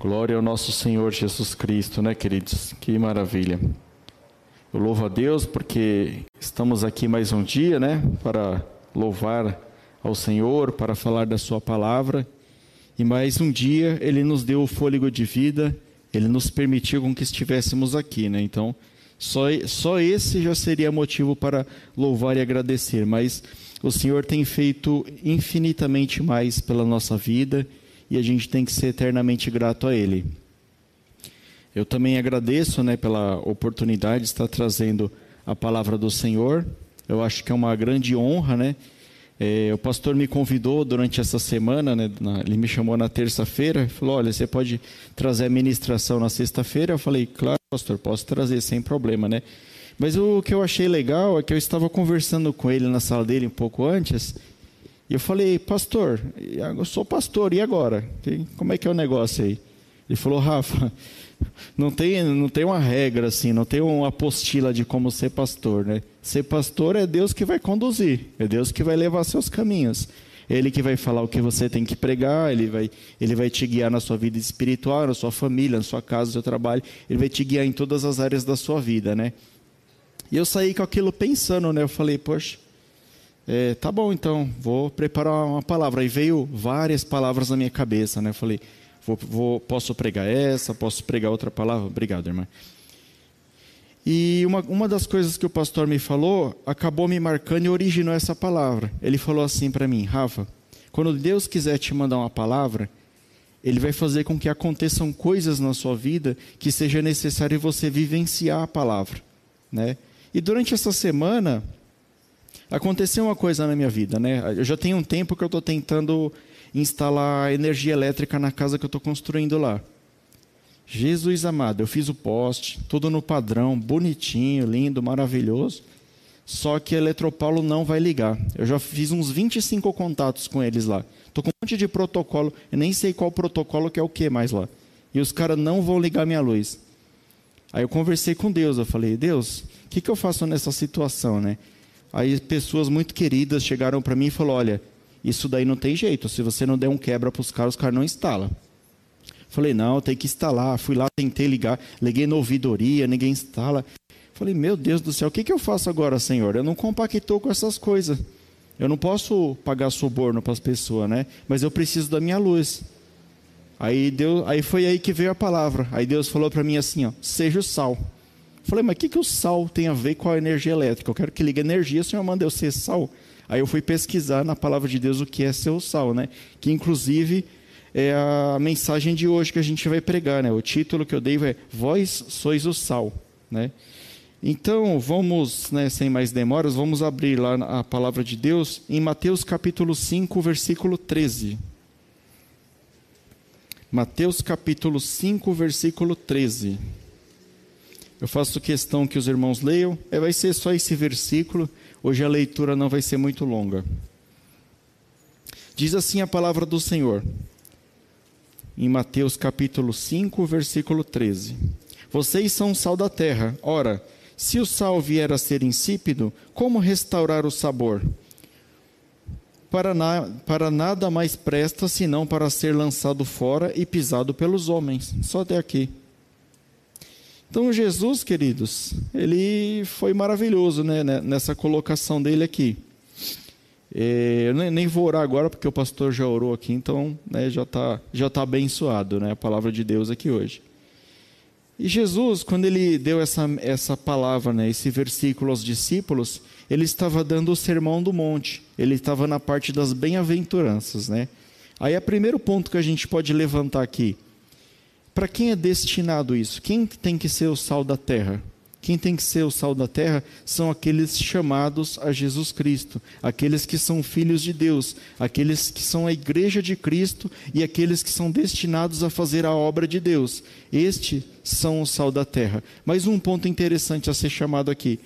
Glória ao nosso Senhor Jesus Cristo, né, queridos? Que maravilha. Eu louvo a Deus porque estamos aqui mais um dia, né, para louvar ao Senhor, para falar da Sua palavra. E mais um dia Ele nos deu o fôlego de vida, Ele nos permitiu com que estivéssemos aqui, né? Então, só, só esse já seria motivo para louvar e agradecer. Mas o Senhor tem feito infinitamente mais pela nossa vida e a gente tem que ser eternamente grato a Ele. Eu também agradeço né, pela oportunidade de estar trazendo a palavra do Senhor. Eu acho que é uma grande honra, né? É, o pastor me convidou durante essa semana, né, na, ele me chamou na terça-feira, falou: Olha, você pode trazer a ministração na sexta-feira? Eu falei: Claro, pastor, posso trazer sem problema, né? Mas o que eu achei legal é que eu estava conversando com ele na sala dele um pouco antes, e eu falei, pastor, eu sou pastor, e agora? Como é que é o negócio aí? Ele falou, Rafa, não tem, não tem uma regra assim, não tem uma apostila de como ser pastor, né? Ser pastor é Deus que vai conduzir, é Deus que vai levar seus caminhos. Ele que vai falar o que você tem que pregar, ele vai, ele vai te guiar na sua vida espiritual, na sua família, na sua casa, no seu trabalho, ele vai te guiar em todas as áreas da sua vida, né? E eu saí com aquilo pensando, né? Eu falei, poxa, é, tá bom, então, vou preparar uma palavra. Aí veio várias palavras na minha cabeça, né? Eu falei, vou, vou, posso pregar essa, posso pregar outra palavra? Obrigado, irmã. E uma, uma das coisas que o pastor me falou acabou me marcando e originou essa palavra. Ele falou assim para mim, Rafa, quando Deus quiser te mandar uma palavra, Ele vai fazer com que aconteçam coisas na sua vida que seja necessário você vivenciar a palavra, né? E durante essa semana Aconteceu uma coisa na minha vida, né? Eu já tenho um tempo que eu estou tentando instalar energia elétrica na casa que eu estou construindo lá. Jesus amado, eu fiz o poste, tudo no padrão, bonitinho, lindo, maravilhoso. Só que a Eletropaulo não vai ligar. Eu já fiz uns 25 contatos com eles lá. Estou com um monte de protocolo, eu nem sei qual protocolo que é o que mais lá. E os caras não vão ligar minha luz. Aí eu conversei com Deus, eu falei, Deus, o que, que eu faço nessa situação, né? Aí pessoas muito queridas chegaram para mim e falaram: olha, isso daí não tem jeito. Se você não der um quebra para os caras, os caras não instalam. Falei, não, tem que instalar. Fui lá, tentei ligar, liguei na ouvidoria, ninguém instala. Falei, meu Deus do céu, o que, que eu faço agora, Senhor? Eu não compactou com essas coisas. Eu não posso pagar suborno para as pessoas, né? Mas eu preciso da minha luz. Aí, Deus, aí foi aí que veio a palavra. Aí Deus falou para mim assim: ó, seja o sal. Falei, mas o que, que o sal tem a ver com a energia elétrica? Eu quero que ligue energia, o senhor manda eu ser sal. Aí eu fui pesquisar na palavra de Deus o que é ser o sal, né? Que inclusive é a mensagem de hoje que a gente vai pregar, né? O título que eu dei é Vós sois o sal, né? Então, vamos, né, sem mais demoras, vamos abrir lá a palavra de Deus em Mateus capítulo 5, versículo 13. Mateus capítulo 5, versículo 13. Eu faço questão que os irmãos leiam. É, vai ser só esse versículo. Hoje a leitura não vai ser muito longa. Diz assim a palavra do Senhor, em Mateus capítulo 5, versículo 13: Vocês são o sal da terra. Ora, se o sal vier a ser insípido, como restaurar o sabor? Para, na, para nada mais presta senão para ser lançado fora e pisado pelos homens. Só até aqui. Então, Jesus, queridos, ele foi maravilhoso né, nessa colocação dele aqui. É, eu nem vou orar agora, porque o pastor já orou aqui, então né, já está já tá abençoado né, a palavra de Deus aqui hoje. E Jesus, quando ele deu essa, essa palavra, né, esse versículo aos discípulos, ele estava dando o sermão do monte, ele estava na parte das bem-aventuranças. Né? Aí é o primeiro ponto que a gente pode levantar aqui. Para quem é destinado isso? Quem tem que ser o sal da terra? Quem tem que ser o sal da terra são aqueles chamados a Jesus Cristo, aqueles que são filhos de Deus, aqueles que são a igreja de Cristo e aqueles que são destinados a fazer a obra de Deus. Estes são o sal da terra. Mas um ponto interessante a ser chamado aqui.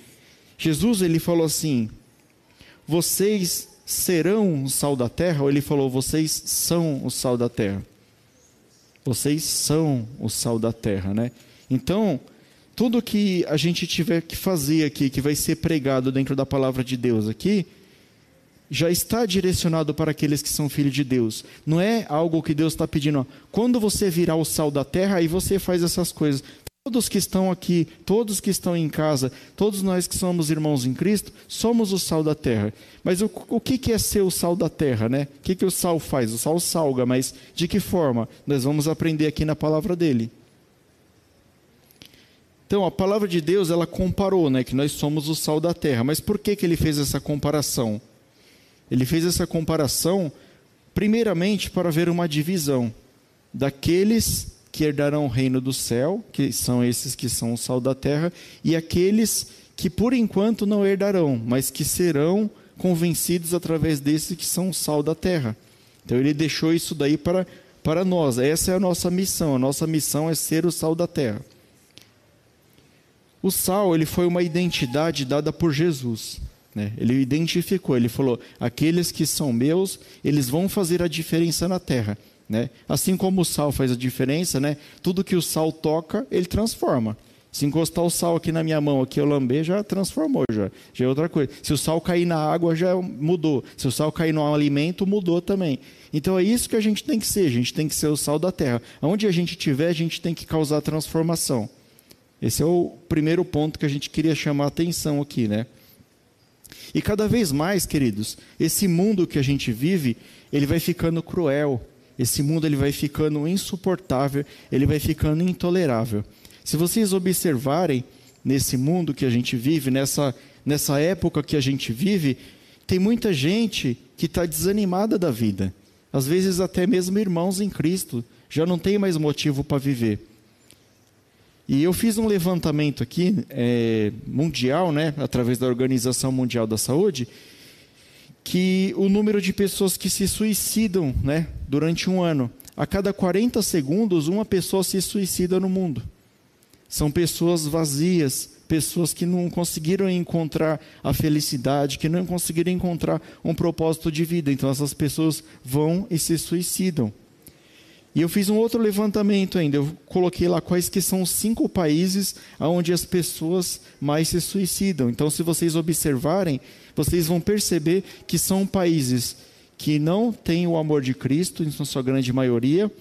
Jesus ele falou assim: "Vocês serão o sal da terra", ou ele falou: "Vocês são o sal da terra". Vocês são o sal da terra, né? Então, tudo que a gente tiver que fazer aqui, que vai ser pregado dentro da palavra de Deus aqui, já está direcionado para aqueles que são filhos de Deus. Não é algo que Deus está pedindo. Ó, quando você virar o sal da terra, aí você faz essas coisas. Todos que estão aqui, todos que estão em casa, todos nós que somos irmãos em Cristo, somos o sal da terra. Mas o, o que, que é ser o sal da terra, né? O que, que o sal faz? O sal salga, mas de que forma? Nós vamos aprender aqui na palavra dele. Então, a palavra de Deus, ela comparou, né, que nós somos o sal da terra. Mas por que, que ele fez essa comparação? Ele fez essa comparação, primeiramente, para ver uma divisão daqueles que herdarão o reino do céu, que são esses que são o sal da terra, e aqueles que por enquanto não herdarão, mas que serão convencidos através desses que são o sal da terra. Então ele deixou isso daí para, para nós. Essa é a nossa missão. A nossa missão é ser o sal da terra. O sal ele foi uma identidade dada por Jesus. Né? Ele identificou, ele falou: aqueles que são meus, eles vão fazer a diferença na terra. Né? Assim como o sal faz a diferença, né? tudo que o sal toca, ele transforma. Se encostar o sal aqui na minha mão, aqui eu lamber, já transformou, já, já é outra coisa. Se o sal cair na água, já mudou. Se o sal cair no alimento, mudou também. Então é isso que a gente tem que ser, a gente tem que ser o sal da terra. Onde a gente estiver, a gente tem que causar transformação. Esse é o primeiro ponto que a gente queria chamar a atenção aqui, né? E cada vez mais, queridos, esse mundo que a gente vive, ele vai ficando cruel, esse mundo ele vai ficando insuportável, ele vai ficando intolerável. Se vocês observarem nesse mundo que a gente vive, nessa, nessa época que a gente vive, tem muita gente que está desanimada da vida. Às vezes, até mesmo irmãos em Cristo já não tem mais motivo para viver. E eu fiz um levantamento aqui, é, mundial, né, através da Organização Mundial da Saúde, que o número de pessoas que se suicidam né, durante um ano, a cada 40 segundos, uma pessoa se suicida no mundo. São pessoas vazias, pessoas que não conseguiram encontrar a felicidade, que não conseguiram encontrar um propósito de vida. Então, essas pessoas vão e se suicidam. E eu fiz um outro levantamento ainda. Eu coloquei lá quais que são os cinco países onde as pessoas mais se suicidam. Então, se vocês observarem, vocês vão perceber que são países que não têm o amor de Cristo, em sua grande maioria,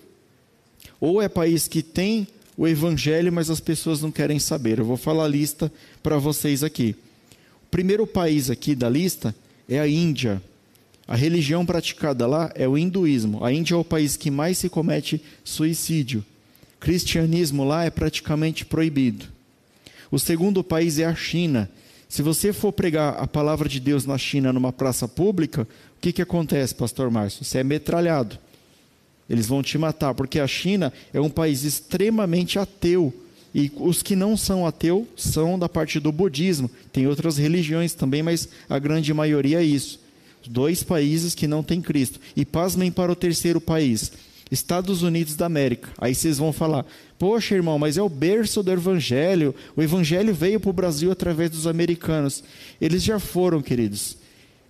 ou é país que tem o evangelho, mas as pessoas não querem saber. Eu vou falar a lista para vocês aqui. O primeiro país aqui da lista é a Índia. A religião praticada lá é o hinduísmo. A Índia é o país que mais se comete suicídio. Cristianismo lá é praticamente proibido. O segundo país é a China. Se você for pregar a palavra de Deus na China numa praça pública, o que, que acontece, pastor Márcio? Você é metralhado. Eles vão te matar, porque a China é um país extremamente ateu. E os que não são ateus são da parte do budismo. Tem outras religiões também, mas a grande maioria é isso. Dois países que não têm Cristo. E pasmem para o terceiro país. Estados Unidos da América. Aí vocês vão falar: Poxa, irmão, mas é o berço do Evangelho. O Evangelho veio para o Brasil através dos americanos. Eles já foram, queridos.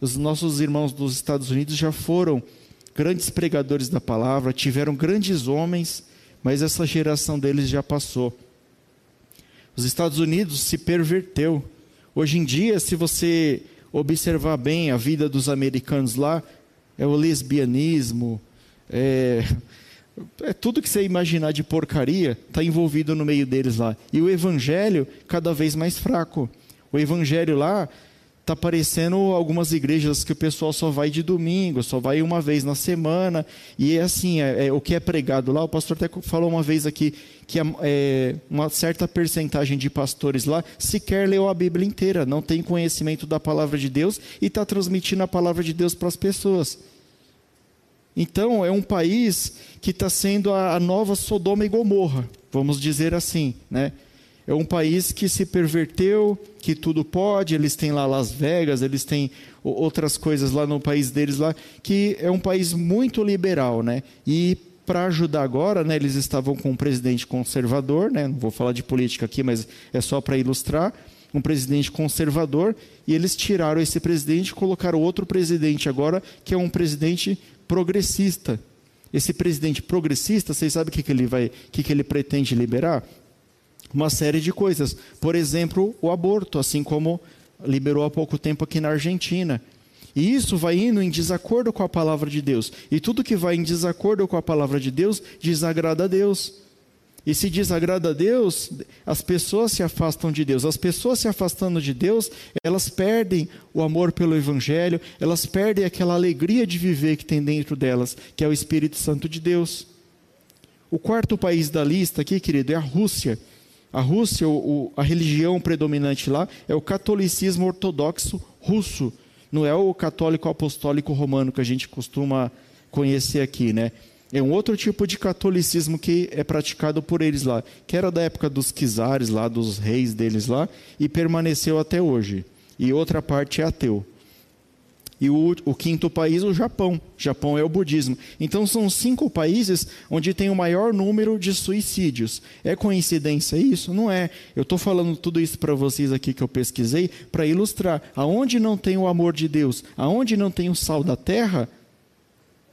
Os nossos irmãos dos Estados Unidos já foram grandes pregadores da palavra, tiveram grandes homens, mas essa geração deles já passou. Os Estados Unidos se perverteu. Hoje em dia, se você observar bem a vida dos americanos lá, é o lesbianismo, é, é tudo que você imaginar de porcaria está envolvido no meio deles lá. E o evangelho cada vez mais fraco. O evangelho lá está parecendo algumas igrejas que o pessoal só vai de domingo, só vai uma vez na semana, e é assim, é, é o que é pregado lá, o pastor até falou uma vez aqui, que é, uma certa percentagem de pastores lá sequer leu a Bíblia inteira, não tem conhecimento da palavra de Deus, e está transmitindo a palavra de Deus para as pessoas. Então, é um país que está sendo a, a nova Sodoma e Gomorra, vamos dizer assim, né? É um país que se perverteu, que tudo pode, eles têm lá Las Vegas, eles têm outras coisas lá no país deles lá, que é um país muito liberal, né? E para ajudar agora, né, eles estavam com um presidente conservador, né? Não vou falar de política aqui, mas é só para ilustrar, um presidente conservador, e eles tiraram esse presidente e colocaram outro presidente agora, que é um presidente progressista. Esse presidente progressista, vocês sabem o que, que ele vai, o que, que ele pretende liberar? uma série de coisas. Por exemplo, o aborto, assim como liberou há pouco tempo aqui na Argentina. E isso vai indo em desacordo com a palavra de Deus. E tudo que vai em desacordo com a palavra de Deus desagrada a Deus. E se desagrada a Deus, as pessoas se afastam de Deus. As pessoas se afastando de Deus, elas perdem o amor pelo Evangelho, elas perdem aquela alegria de viver que tem dentro delas, que é o Espírito Santo de Deus. O quarto país da lista aqui, querido, é a Rússia. A Rússia, o, a religião predominante lá é o catolicismo ortodoxo russo. Não é o católico apostólico romano que a gente costuma conhecer aqui, né? É um outro tipo de catolicismo que é praticado por eles lá, que era da época dos czares lá, dos reis deles lá, e permaneceu até hoje. E outra parte é ateu. E o, o, quinto país, o Japão. Japão é o budismo. Então são cinco países onde tem o maior número de suicídios. É coincidência isso? Não é. Eu estou falando tudo isso para vocês aqui que eu pesquisei para ilustrar. Aonde não tem o amor de Deus, aonde não tem o sal da terra,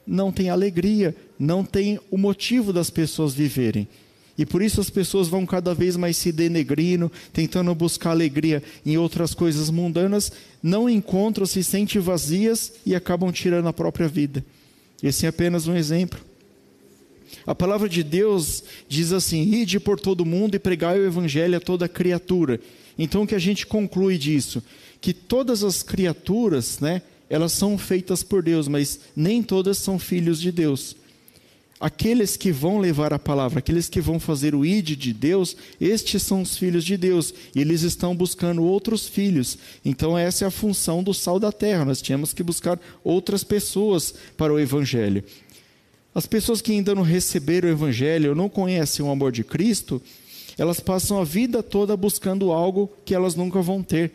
não tem alegria, não tem o motivo das pessoas viverem. E por isso as pessoas vão cada vez mais se denegrindo, tentando buscar alegria em outras coisas mundanas, não encontram, se sentem vazias e acabam tirando a própria vida. Esse é apenas um exemplo. A palavra de Deus diz assim: ide por todo mundo e pregai o evangelho a toda criatura. Então o que a gente conclui disso? Que todas as criaturas, né, elas são feitas por Deus, mas nem todas são filhos de Deus. Aqueles que vão levar a palavra, aqueles que vão fazer o id de Deus, estes são os filhos de Deus, e eles estão buscando outros filhos. Então, essa é a função do sal da terra. Nós tínhamos que buscar outras pessoas para o evangelho. As pessoas que ainda não receberam o evangelho, não conhecem o amor de Cristo, elas passam a vida toda buscando algo que elas nunca vão ter.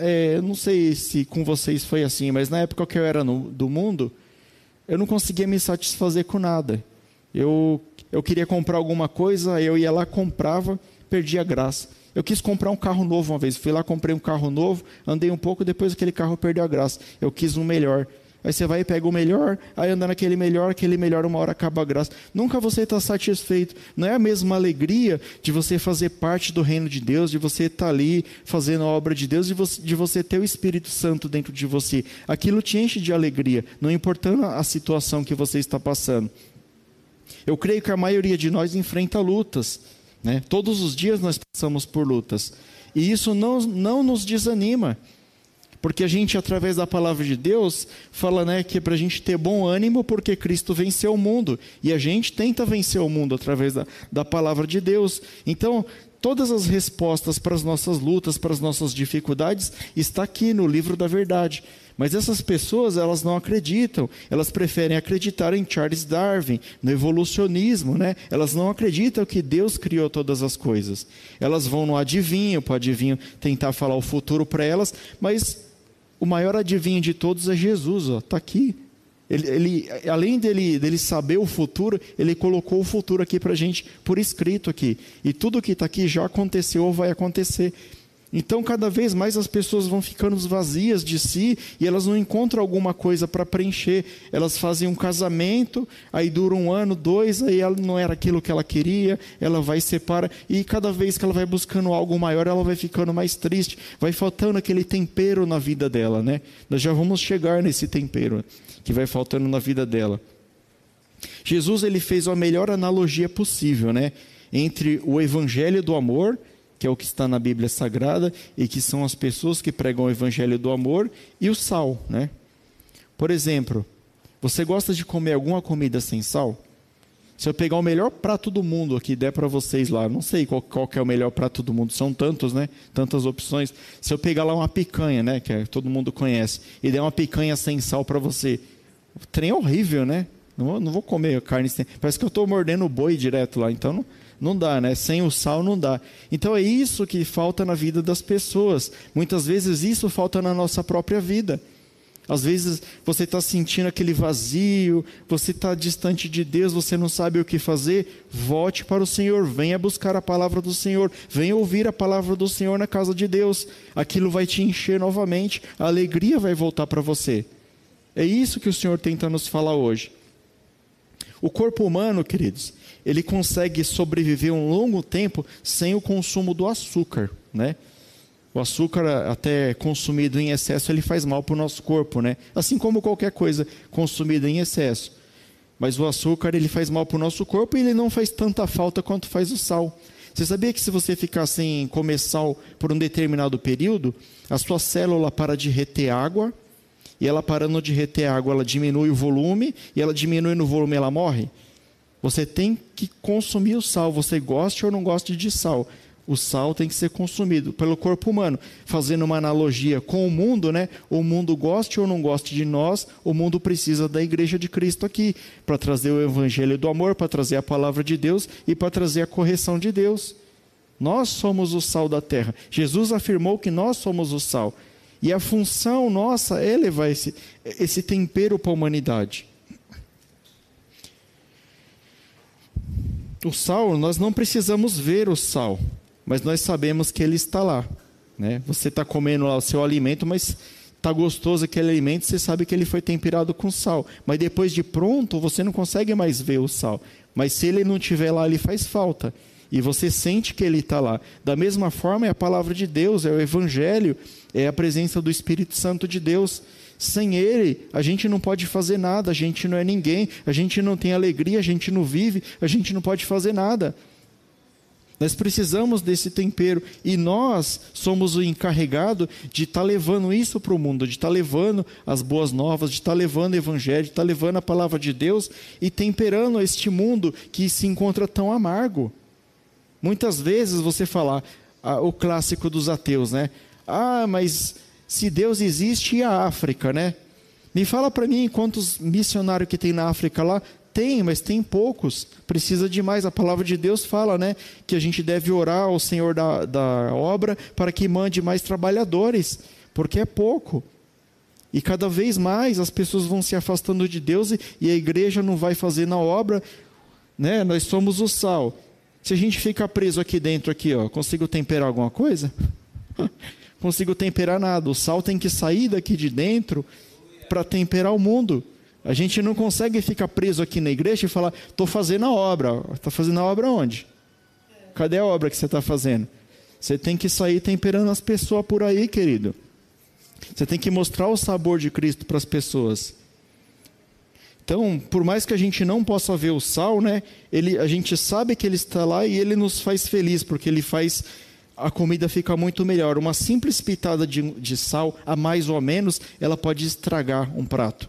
É, não sei se com vocês foi assim, mas na época que eu era no, do mundo, eu não conseguia me satisfazer com nada. Eu, eu queria comprar alguma coisa, eu ia lá, comprava, perdia a graça. Eu quis comprar um carro novo uma vez, fui lá, comprei um carro novo, andei um pouco, depois aquele carro perdeu a graça. Eu quis um melhor. Aí você vai e pega o melhor, aí anda naquele melhor, aquele melhor, uma hora acaba a graça. Nunca você está satisfeito. Não é a mesma alegria de você fazer parte do reino de Deus, de você estar tá ali fazendo a obra de Deus, de você, de você ter o Espírito Santo dentro de você. Aquilo te enche de alegria, não importando a situação que você está passando. Eu creio que a maioria de nós enfrenta lutas. Né? Todos os dias nós passamos por lutas. E isso não, não nos desanima. Porque a gente, através da palavra de Deus, fala né, que é para a gente ter bom ânimo, porque Cristo venceu o mundo. E a gente tenta vencer o mundo através da, da palavra de Deus. Então, todas as respostas para as nossas lutas, para as nossas dificuldades, está aqui no livro da verdade. Mas essas pessoas, elas não acreditam, elas preferem acreditar em Charles Darwin, no evolucionismo, né? Elas não acreditam que Deus criou todas as coisas. Elas vão no adivinho, para o adivinho tentar falar o futuro para elas, mas o maior adivinho de todos é Jesus, está aqui. Ele, ele, além dele, dele saber o futuro, ele colocou o futuro aqui para a gente por escrito aqui. E tudo que está aqui já aconteceu ou vai acontecer. Então, cada vez mais as pessoas vão ficando vazias de si e elas não encontram alguma coisa para preencher. Elas fazem um casamento, aí dura um ano, dois, aí ela não era aquilo que ela queria, ela vai separa e cada vez que ela vai buscando algo maior, ela vai ficando mais triste, vai faltando aquele tempero na vida dela, né? Nós já vamos chegar nesse tempero que vai faltando na vida dela. Jesus ele fez a melhor analogia possível, né? Entre o evangelho do amor que é o que está na Bíblia Sagrada e que são as pessoas que pregam o evangelho do amor e o sal, né? Por exemplo, você gosta de comer alguma comida sem sal? Se eu pegar o melhor prato do mundo aqui der para vocês lá, não sei qual, qual é o melhor prato do mundo, são tantos, né? Tantas opções. Se eu pegar lá uma picanha, né, que é, todo mundo conhece, e der uma picanha sem sal para você, o trem é horrível, né? Não, não vou comer carne sem. Parece que eu estou mordendo boi direto lá, então não, não dá, né? Sem o sal não dá. Então é isso que falta na vida das pessoas. Muitas vezes isso falta na nossa própria vida. Às vezes você está sentindo aquele vazio, você está distante de Deus, você não sabe o que fazer. Volte para o Senhor, venha buscar a palavra do Senhor, venha ouvir a palavra do Senhor na casa de Deus. Aquilo vai te encher novamente, a alegria vai voltar para você. É isso que o Senhor tenta nos falar hoje. O corpo humano, queridos, ele consegue sobreviver um longo tempo sem o consumo do açúcar, né? O açúcar, até consumido em excesso, ele faz mal para o nosso corpo, né? Assim como qualquer coisa consumida em excesso. Mas o açúcar, ele faz mal para o nosso corpo e ele não faz tanta falta quanto faz o sal. Você sabia que se você ficar sem comer sal por um determinado período, a sua célula para de reter água, e ela parando de reter água, ela diminui o volume, e ela diminui no volume, ela morre? Você tem que consumir o sal, você goste ou não goste de sal o sal tem que ser consumido pelo corpo humano. Fazendo uma analogia com o mundo, né? O mundo goste ou não goste de nós, o mundo precisa da igreja de Cristo aqui para trazer o evangelho do amor, para trazer a palavra de Deus e para trazer a correção de Deus. Nós somos o sal da terra. Jesus afirmou que nós somos o sal. E a função nossa é levar esse, esse tempero para a humanidade. O sal, nós não precisamos ver o sal mas nós sabemos que ele está lá. Né? Você está comendo lá o seu alimento, mas está gostoso aquele alimento, você sabe que ele foi temperado com sal. Mas depois de pronto, você não consegue mais ver o sal. Mas se ele não estiver lá, ele faz falta. E você sente que ele está lá. Da mesma forma, é a palavra de Deus, é o Evangelho, é a presença do Espírito Santo de Deus. Sem ele, a gente não pode fazer nada, a gente não é ninguém, a gente não tem alegria, a gente não vive, a gente não pode fazer nada. Nós precisamos desse tempero e nós somos o encarregado de estar tá levando isso para o mundo, de estar tá levando as boas novas, de estar tá levando o evangelho, de estar tá levando a palavra de Deus e temperando este mundo que se encontra tão amargo. Muitas vezes você fala ah, o clássico dos ateus, né? Ah, mas se Deus existe e a África, né? Me fala para mim quantos missionários que tem na África lá tem, mas tem poucos. Precisa de mais. A palavra de Deus fala, né? Que a gente deve orar ao Senhor da, da obra para que mande mais trabalhadores, porque é pouco. E cada vez mais as pessoas vão se afastando de Deus e, e a igreja não vai fazer na obra, né? Nós somos o sal. Se a gente ficar preso aqui dentro, aqui, ó, consigo temperar alguma coisa? consigo temperar nada. O sal tem que sair daqui de dentro para temperar o mundo. A gente não consegue ficar preso aqui na igreja e falar, estou fazendo a obra. Está fazendo a obra onde? Cadê a obra que você está fazendo? Você tem que sair temperando as pessoas por aí, querido. Você tem que mostrar o sabor de Cristo para as pessoas. Então, por mais que a gente não possa ver o sal, né, ele, a gente sabe que ele está lá e ele nos faz feliz, porque ele faz a comida ficar muito melhor. Uma simples pitada de, de sal, a mais ou a menos, ela pode estragar um prato.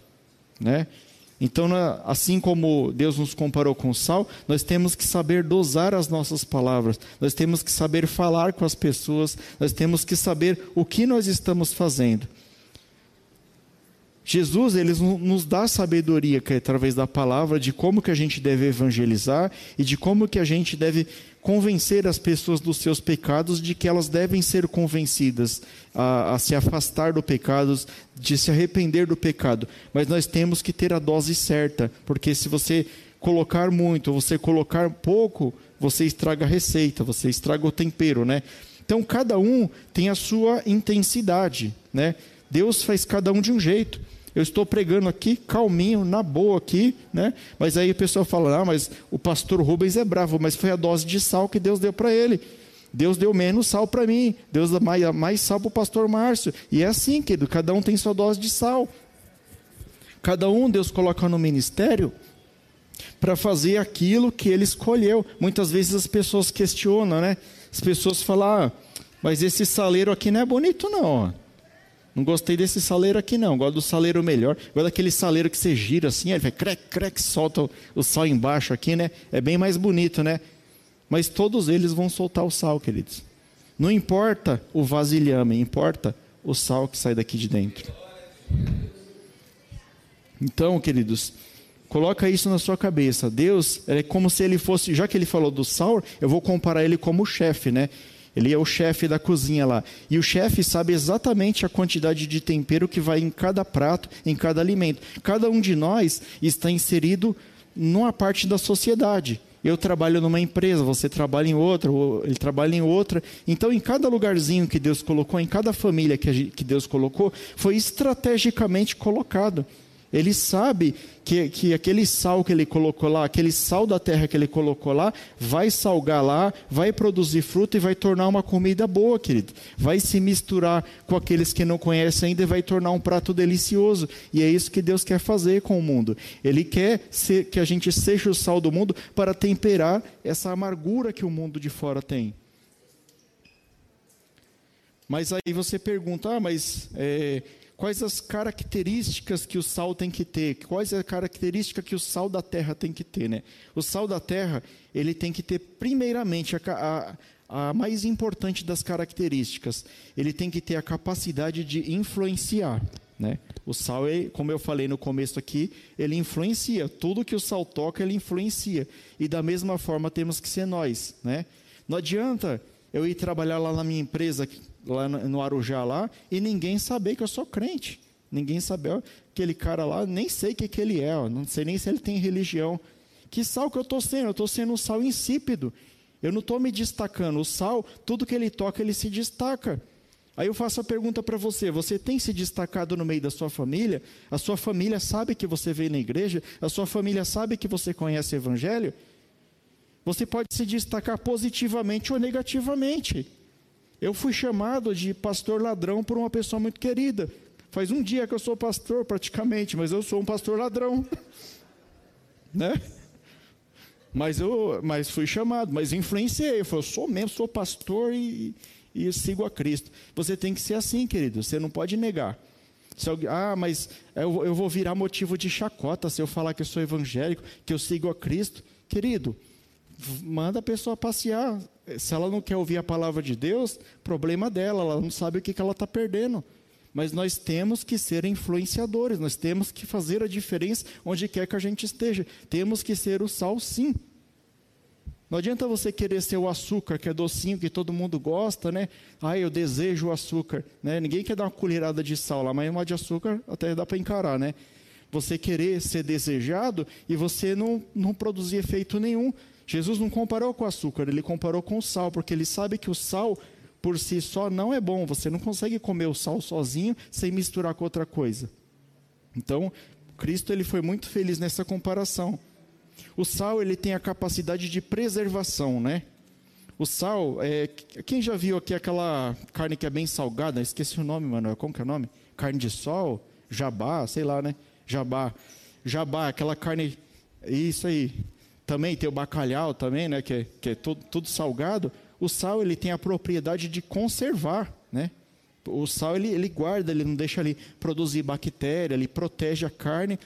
Né? Então, assim como Deus nos comparou com sal, nós temos que saber dosar as nossas palavras, nós temos que saber falar com as pessoas, nós temos que saber o que nós estamos fazendo. Jesus ele nos dá sabedoria que é através da palavra de como que a gente deve evangelizar e de como que a gente deve convencer as pessoas dos seus pecados, de que elas devem ser convencidas a, a se afastar do pecado, de se arrepender do pecado. Mas nós temos que ter a dose certa, porque se você colocar muito, você colocar pouco, você estraga a receita, você estraga o tempero, né? Então cada um tem a sua intensidade, né? Deus faz cada um de um jeito. Eu estou pregando aqui, calminho, na boa aqui, né? Mas aí a pessoa fala: ah, mas o pastor Rubens é bravo, mas foi a dose de sal que Deus deu para ele. Deus deu menos sal para mim, Deus deu mais, mais sal para o pastor Márcio. E é assim, querido, cada um tem sua dose de sal. Cada um Deus coloca no ministério para fazer aquilo que ele escolheu. Muitas vezes as pessoas questionam, né? As pessoas falam, ah, mas esse saleiro aqui não é bonito, não. Não gostei desse saleiro aqui, não. Gosto do saleiro melhor. Gosto daquele saleiro que você gira assim, ele vai crec, crec, solta o, o sal embaixo aqui, né? É bem mais bonito, né? Mas todos eles vão soltar o sal, queridos. Não importa o vasilhame, importa o sal que sai daqui de dentro. Então, queridos, coloca isso na sua cabeça. Deus é como se ele fosse, já que ele falou do sal, eu vou comparar ele como chefe, né? Ele é o chefe da cozinha lá. E o chefe sabe exatamente a quantidade de tempero que vai em cada prato, em cada alimento. Cada um de nós está inserido numa parte da sociedade. Eu trabalho numa empresa, você trabalha em outra, ele trabalha em outra. Então, em cada lugarzinho que Deus colocou, em cada família que Deus colocou, foi estrategicamente colocado. Ele sabe que, que aquele sal que ele colocou lá, aquele sal da terra que ele colocou lá, vai salgar lá, vai produzir fruto e vai tornar uma comida boa, querido. Vai se misturar com aqueles que não conhecem ainda e vai tornar um prato delicioso. E é isso que Deus quer fazer com o mundo. Ele quer ser, que a gente seja o sal do mundo para temperar essa amargura que o mundo de fora tem. Mas aí você pergunta, ah, mas. É, quais as características que o sal tem que ter, quais a característica que o sal da terra tem que ter, né? O sal da terra, ele tem que ter primeiramente a, a, a mais importante das características, ele tem que ter a capacidade de influenciar, né? O sal, como eu falei no começo aqui, ele influencia, tudo que o sal toca, ele influencia, e da mesma forma temos que ser nós, né? Não adianta eu ir trabalhar lá na minha empresa, lá no Arujá lá, e ninguém saber que eu sou crente. Ninguém sabe, ó, aquele cara lá, nem sei o que, que ele é, ó, não sei nem se ele tem religião. Que sal que eu estou sendo? Eu estou sendo um sal insípido. Eu não estou me destacando. O sal, tudo que ele toca, ele se destaca. Aí eu faço a pergunta para você: você tem se destacado no meio da sua família? A sua família sabe que você veio na igreja? A sua família sabe que você conhece o Evangelho? Você pode se destacar positivamente ou negativamente. Eu fui chamado de pastor ladrão por uma pessoa muito querida. Faz um dia que eu sou pastor, praticamente, mas eu sou um pastor ladrão. né? Mas eu mas fui chamado, mas influenciei. Eu falei, eu sou mesmo, sou pastor e, e sigo a Cristo. Você tem que ser assim, querido, você não pode negar. Alguém, ah, mas eu, eu vou virar motivo de chacota se eu falar que eu sou evangélico, que eu sigo a Cristo. Querido, manda a pessoa passear. Se ela não quer ouvir a palavra de Deus, problema dela, ela não sabe o que, ela está perdendo. Mas nós temos que ser influenciadores, nós temos que fazer a diferença onde quer que a gente esteja. Temos que ser o sal, sim. Não adianta você querer ser o açúcar, que é docinho, que todo mundo gosta, né? Ah, eu desejo o açúcar. Né? Ninguém quer dar uma colherada de sal lá, mas uma de açúcar até dá para encarar, né? Você querer ser desejado e você não, não produzir efeito nenhum. Jesus não comparou com açúcar, ele comparou com o sal, porque ele sabe que o sal por si só não é bom. Você não consegue comer o sal sozinho sem misturar com outra coisa. Então, Cristo ele foi muito feliz nessa comparação. O sal ele tem a capacidade de preservação, né? O sal, é, quem já viu aqui aquela carne que é bem salgada? Esqueci o nome, mano. Como que é o nome? Carne de sol, jabá, sei lá, né? Jabá, jabá, aquela carne, isso aí. Também tem o bacalhau também, né, que é, que é tudo, tudo salgado. O sal ele tem a propriedade de conservar, né? O sal ele, ele guarda, ele não deixa ali produzir bactéria, ele protege a carne.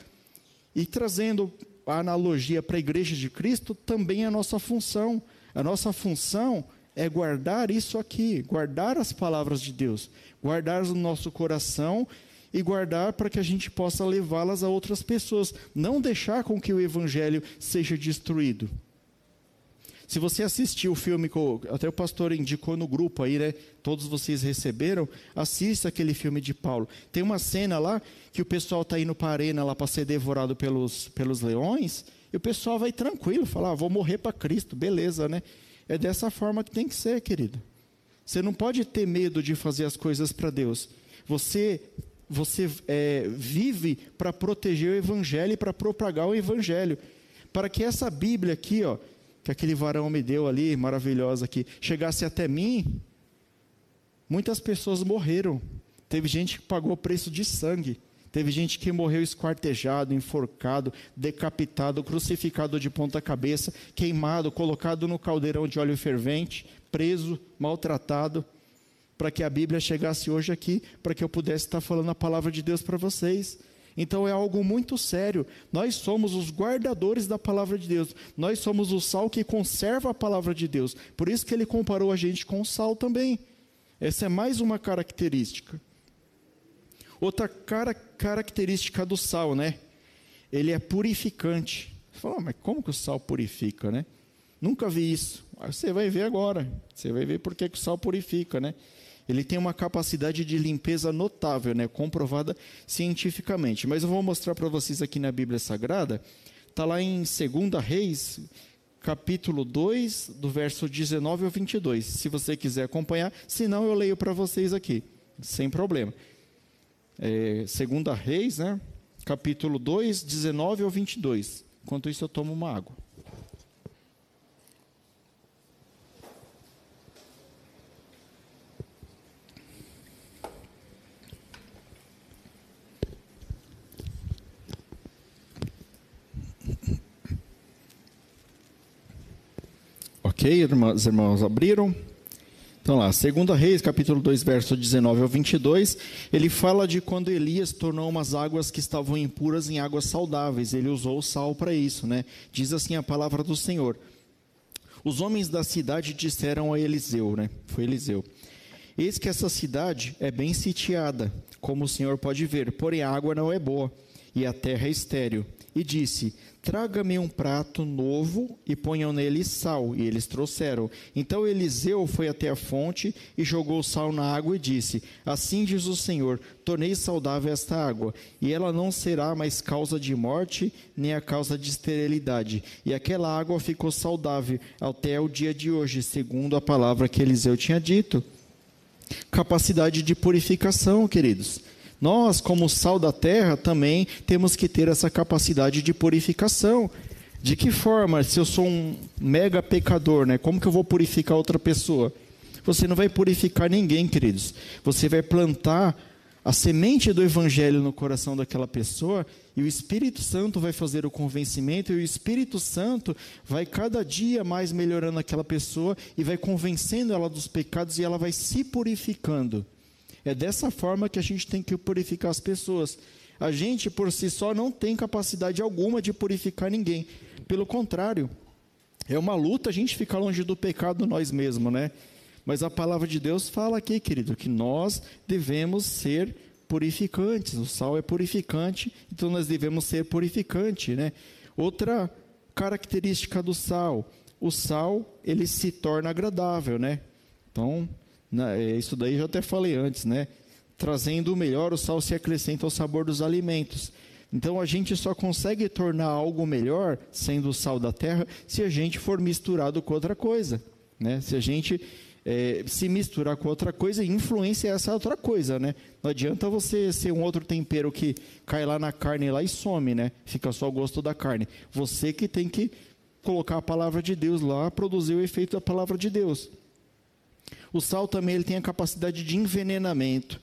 E trazendo a analogia para a igreja de Cristo, também é a nossa função. A nossa função é guardar isso aqui, guardar as palavras de Deus, guardar no nosso coração e guardar para que a gente possa levá-las a outras pessoas, não deixar com que o evangelho seja destruído. Se você assistiu o filme até o pastor indicou no grupo aí, né? Todos vocês receberam, assista aquele filme de Paulo. Tem uma cena lá que o pessoal está indo para a arena lá para ser devorado pelos, pelos leões, e o pessoal vai tranquilo, falar, ah, vou morrer para Cristo, beleza, né? É dessa forma que tem que ser, querido. Você não pode ter medo de fazer as coisas para Deus. Você você é, vive para proteger o Evangelho e para propagar o Evangelho. Para que essa Bíblia aqui, ó, que aquele varão me deu ali, maravilhosa aqui, chegasse até mim, muitas pessoas morreram. Teve gente que pagou o preço de sangue. Teve gente que morreu esquartejado, enforcado, decapitado, crucificado de ponta cabeça, queimado, colocado no caldeirão de óleo fervente, preso, maltratado para que a Bíblia chegasse hoje aqui, para que eu pudesse estar falando a palavra de Deus para vocês. Então é algo muito sério. Nós somos os guardadores da palavra de Deus. Nós somos o sal que conserva a palavra de Deus. Por isso que ele comparou a gente com o sal também. Essa é mais uma característica. Outra cara, característica do sal, né? Ele é purificante. Você fala, mas como que o sal purifica, né? Nunca vi isso. Você vai ver agora. Você vai ver por que o sal purifica, né? Ele tem uma capacidade de limpeza notável, né, comprovada cientificamente. Mas eu vou mostrar para vocês aqui na Bíblia Sagrada, está lá em 2 Reis, capítulo 2, do verso 19 ao 22. Se você quiser acompanhar, se não, eu leio para vocês aqui, sem problema. É, 2 Reis, né, capítulo 2, 19 ao 22. Enquanto isso, eu tomo uma água. Ok, irmãos, irmãos, abriram? Então lá, 2 Reis, capítulo 2, verso 19 ao 22, ele fala de quando Elias tornou umas águas que estavam impuras em águas saudáveis. Ele usou o sal para isso, né? Diz assim a palavra do Senhor. Os homens da cidade disseram a Eliseu, né? Foi Eliseu. Eis que essa cidade é bem sitiada, como o Senhor pode ver, porém a água não é boa e a terra é estéril. E disse: Traga-me um prato novo e ponham nele sal. E eles trouxeram. Então Eliseu foi até a fonte e jogou sal na água e disse: Assim diz o Senhor: Tornei saudável esta água, e ela não será mais causa de morte, nem a causa de esterilidade. E aquela água ficou saudável até o dia de hoje, segundo a palavra que Eliseu tinha dito. Capacidade de purificação, queridos. Nós, como sal da terra, também temos que ter essa capacidade de purificação. De que forma, se eu sou um mega pecador, né? Como que eu vou purificar outra pessoa? Você não vai purificar ninguém, queridos. Você vai plantar a semente do evangelho no coração daquela pessoa e o Espírito Santo vai fazer o convencimento e o Espírito Santo vai cada dia mais melhorando aquela pessoa e vai convencendo ela dos pecados e ela vai se purificando. É dessa forma que a gente tem que purificar as pessoas. A gente, por si só, não tem capacidade alguma de purificar ninguém. Pelo contrário, é uma luta a gente ficar longe do pecado nós mesmos, né? Mas a palavra de Deus fala aqui, querido, que nós devemos ser purificantes. O sal é purificante, então nós devemos ser purificante, né? Outra característica do sal, o sal ele se torna agradável, né? Então é, isso daí já até falei antes, né? Trazendo o melhor, o sal se acrescenta ao sabor dos alimentos. Então a gente só consegue tornar algo melhor, sendo o sal da terra, se a gente for misturado com outra coisa. Né? Se a gente é, se misturar com outra coisa, influência é essa outra coisa, né? Não adianta você ser um outro tempero que cai lá na carne lá e some, né? Fica só o gosto da carne. Você que tem que colocar a palavra de Deus lá, produzir o efeito da palavra de Deus. O sal também ele tem a capacidade de envenenamento.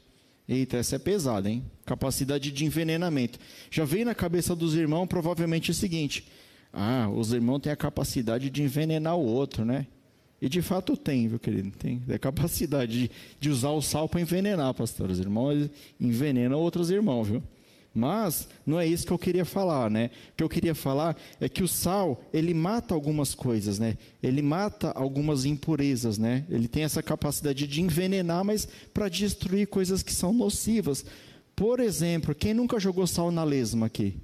Eita, essa é pesada, hein? Capacidade de envenenamento. Já veio na cabeça dos irmãos provavelmente o seguinte: ah, os irmãos têm a capacidade de envenenar o outro, né? E de fato tem, viu, querido? Tem a capacidade de, de usar o sal para envenenar, pastor. Os irmãos envenenam outros irmãos, viu? Mas não é isso que eu queria falar, né? O que eu queria falar é que o sal, ele mata algumas coisas, né? Ele mata algumas impurezas, né? Ele tem essa capacidade de envenenar, mas para destruir coisas que são nocivas. Por exemplo, quem nunca jogou sal na lesma aqui?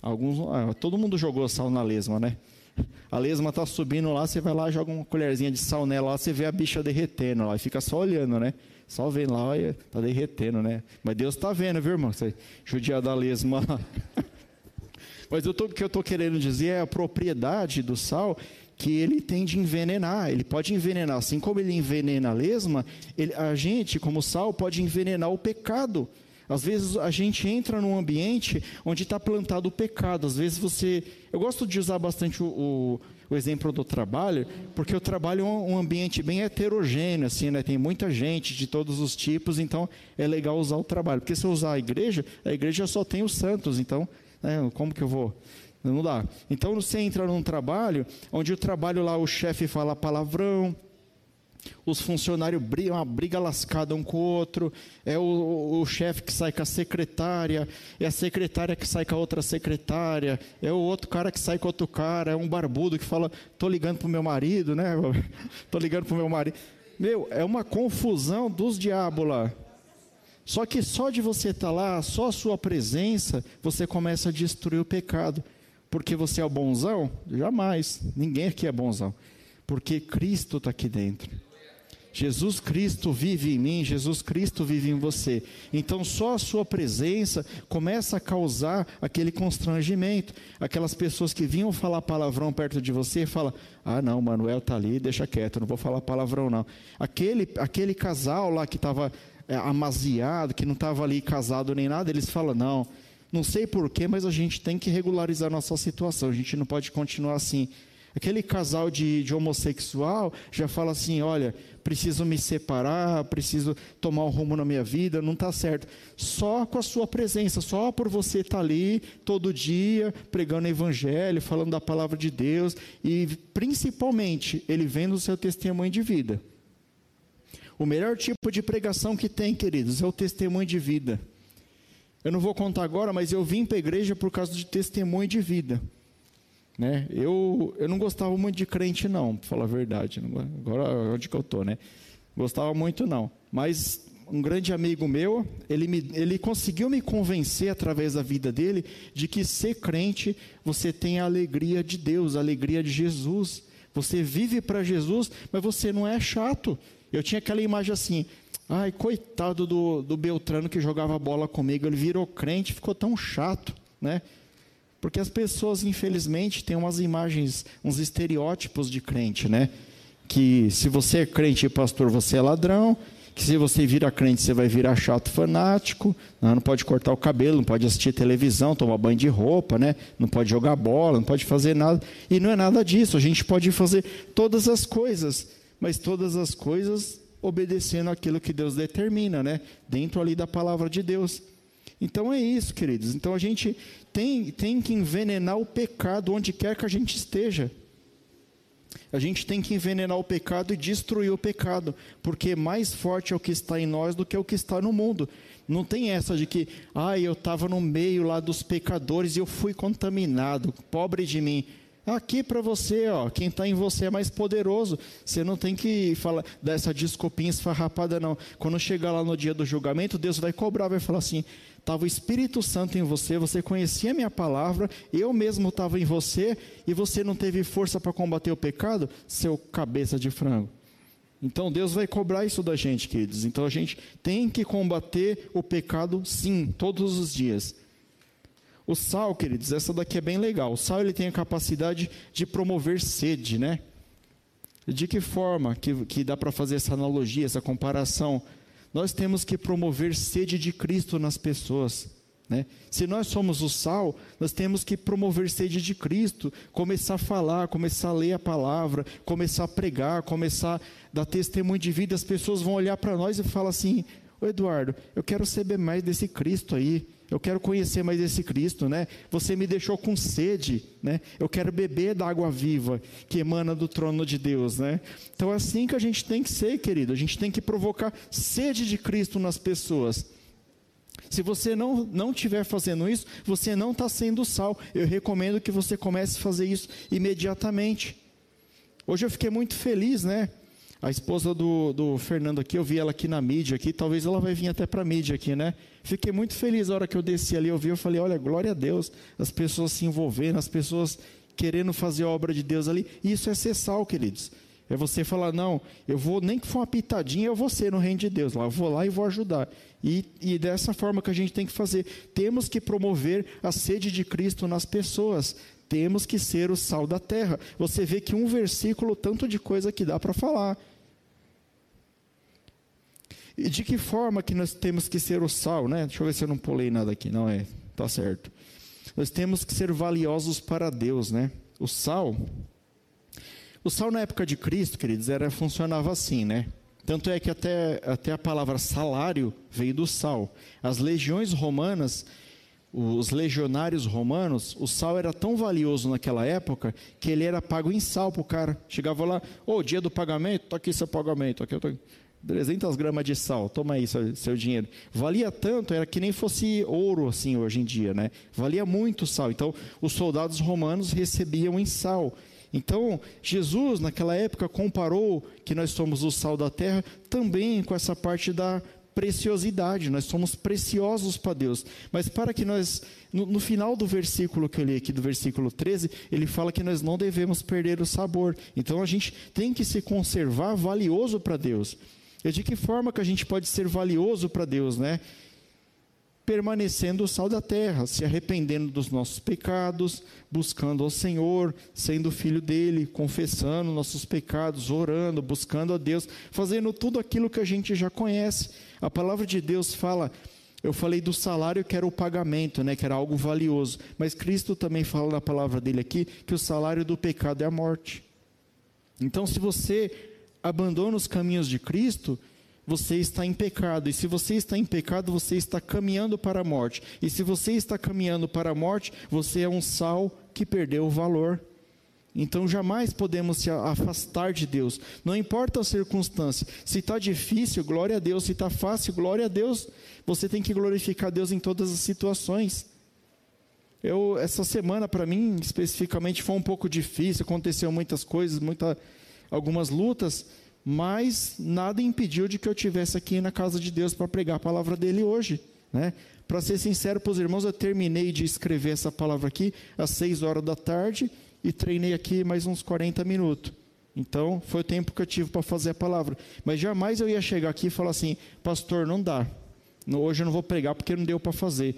Alguns, ah, todo mundo jogou sal na lesma, né? A lesma está subindo lá, você vai lá, joga uma colherzinha de sal nela lá, você vê a bicha derretendo lá e fica só olhando, né? Só vendo lá, está derretendo, né? Mas Deus está vendo, viu, irmão? Você judiar da lesma. Mas eu tô, o que eu estou querendo dizer é a propriedade do sal que ele tem de envenenar. Ele pode envenenar, assim como ele envenena a lesma, ele, a gente, como sal, pode envenenar o pecado. Às vezes a gente entra num ambiente onde está plantado o pecado. Às vezes você. Eu gosto de usar bastante o, o, o exemplo do trabalho, porque o trabalho é um ambiente bem heterogêneo, assim, né? Tem muita gente de todos os tipos, então é legal usar o trabalho. Porque se eu usar a igreja, a igreja só tem os santos, então, né, como que eu vou? Não dá. Então você entra num trabalho onde o trabalho lá o chefe fala palavrão, os funcionários brigam, uma briga lascada um com o outro, é o, o, chefe que sai com a secretária, é a secretária que sai com a outra secretária, é o outro cara que sai com outro cara, é um barbudo que fala, tô ligando pro meu marido, né? tô ligando pro meu marido. Meu, é uma confusão dos diabos lá. Só que só de você estar tá lá, só a sua presença, você começa a destruir o pecado. Porque você é o bonzão? Jamais. Ninguém aqui é bonzão. Porque Cristo está aqui dentro. Jesus Cristo vive em mim, Jesus Cristo vive em você. Então, só a sua presença começa a causar aquele constrangimento. Aquelas pessoas que vinham falar palavrão perto de você, fala: "Ah, não, Manuel tá ali, deixa quieto, não vou falar palavrão não". Aquele aquele casal lá que estava é, amaziado, que não estava ali casado nem nada, eles falam: "Não, Não sei porquê, mas a gente tem que regularizar nossa situação. A gente não pode continuar assim. Aquele casal de, de, homossexual já fala assim: olha, preciso me separar, preciso tomar um rumo na minha vida, não está certo. Só com a sua presença, só por você estar tá ali todo dia pregando o evangelho, falando da palavra de Deus e principalmente ele vendo o seu testemunho de vida. O melhor tipo de pregação que tem, queridos, é o testemunho de vida. Eu não vou contar agora, mas eu vim para a igreja por causa de testemunho de vida. Né? Eu, eu não gostava muito de crente, não, para falar a verdade. Agora, onde que eu estou, né? Gostava muito, não. Mas um grande amigo meu, ele, me, ele conseguiu me convencer através da vida dele de que ser crente, você tem a alegria de Deus, a alegria de Jesus. Você vive para Jesus, mas você não é chato. Eu tinha aquela imagem assim, ai, coitado do, do Beltrano que jogava bola comigo, ele virou crente, ficou tão chato, né? Porque as pessoas, infelizmente, têm umas imagens, uns estereótipos de crente, né? Que se você é crente e pastor, você é ladrão. Que se você vira crente, você vai virar chato fanático. Né? Não pode cortar o cabelo, não pode assistir televisão, tomar banho de roupa, né? Não pode jogar bola, não pode fazer nada. E não é nada disso. A gente pode fazer todas as coisas, mas todas as coisas obedecendo aquilo que Deus determina, né? Dentro ali da palavra de Deus. Então é isso, queridos. Então a gente tem, tem que envenenar o pecado onde quer que a gente esteja. A gente tem que envenenar o pecado e destruir o pecado, porque mais forte é o que está em nós do que o que está no mundo. Não tem essa de que, ah, eu estava no meio lá dos pecadores e eu fui contaminado, pobre de mim. Aqui para você, ó, quem está em você é mais poderoso. Você não tem que falar dessa desculpinha esfarrapada, não. Quando chegar lá no dia do julgamento, Deus vai cobrar, vai falar assim: estava o Espírito Santo em você, você conhecia a minha palavra, eu mesmo estava em você e você não teve força para combater o pecado, seu cabeça de frango. Então Deus vai cobrar isso da gente, queridos. Então a gente tem que combater o pecado, sim, todos os dias. O sal, queridos, essa daqui é bem legal. O sal ele tem a capacidade de promover sede, né? De que forma que, que dá para fazer essa analogia, essa comparação? nós temos que promover sede de Cristo nas pessoas. Né? Se nós somos o sal, nós temos que promover sede de Cristo, começar a falar, começar a ler a palavra, começar a pregar, começar a dar testemunho de vida. As pessoas vão olhar para nós e falar assim: Ô Eduardo, eu quero saber mais desse Cristo aí. Eu quero conhecer mais esse Cristo, né? Você me deixou com sede, né? Eu quero beber da água viva que emana do trono de Deus, né? Então é assim que a gente tem que ser, querido. A gente tem que provocar sede de Cristo nas pessoas. Se você não não estiver fazendo isso, você não está sendo sal. Eu recomendo que você comece a fazer isso imediatamente. Hoje eu fiquei muito feliz, né? A esposa do, do Fernando aqui, eu vi ela aqui na mídia aqui, talvez ela vai vir até para a mídia aqui, né? Fiquei muito feliz a hora que eu desci ali, eu vi, eu falei, olha, glória a Deus, as pessoas se envolvendo, as pessoas querendo fazer a obra de Deus ali. Isso é ser sal, queridos. É você falar, não, eu vou, nem que for uma pitadinha, eu vou ser no reino de Deus. Lá, eu vou lá e vou ajudar. E, e dessa forma que a gente tem que fazer. Temos que promover a sede de Cristo nas pessoas. Temos que ser o sal da terra. Você vê que um versículo, tanto de coisa que dá para falar. E de que forma que nós temos que ser o sal, né? Deixa eu ver se eu não pulei nada aqui, não é? Tá certo. Nós temos que ser valiosos para Deus, né? O sal, o sal na época de Cristo, queridos, era funcionava assim, né? Tanto é que até, até a palavra salário veio do sal. As legiões romanas, os legionários romanos, o sal era tão valioso naquela época que ele era pago em sal para o cara. Chegava lá, ô, oh, dia do pagamento, está aqui seu pagamento, aqui eu tô... 300 gramas de sal, toma aí seu, seu, dinheiro. Valia tanto, era que nem fosse ouro assim hoje em dia, né? Valia muito sal. Então, os soldados romanos recebiam em sal. Então, Jesus, naquela época, comparou que nós somos o sal da terra também com essa parte da preciosidade, nós somos preciosos para Deus. Mas para que nós, no, no, final do versículo que eu li aqui, do versículo 13, ele fala que nós não devemos perder o sabor. Então a gente tem que se conservar valioso para Deus. E de que forma que a gente pode ser valioso para Deus, né? Permanecendo o sal da terra, se arrependendo dos nossos pecados, buscando ao Senhor, sendo filho dele, confessando nossos pecados, orando, buscando a Deus, fazendo tudo aquilo que a gente já conhece. A palavra de Deus fala Eu falei do salário que era o pagamento, né, que era algo valioso. Mas Cristo também fala na palavra dele aqui que o salário do pecado é a morte. Então, se você abandona os caminhos de Cristo, você está em pecado. E se você está em pecado, você está caminhando para a morte. E se você está caminhando para a morte, você é um sal que perdeu o valor. Então jamais podemos se afastar de Deus. Não importa a circunstância. Se está difícil, glória a Deus. Se está fácil, glória a Deus. Você tem que glorificar Deus em todas as situações. Eu, essa semana para mim especificamente foi um pouco difícil. Aconteceu muitas coisas, muita, algumas lutas, mas nada impediu de que eu tivesse aqui na casa de Deus para pregar a palavra dele hoje. Né? Para ser sincero para os irmãos, eu terminei de escrever essa palavra aqui às seis horas da tarde e treinei aqui mais uns 40 minutos. Então, foi o tempo que eu tive para fazer a palavra. Mas jamais eu ia chegar aqui e falar assim, pastor, não dá. Hoje eu não vou pregar porque não deu para fazer.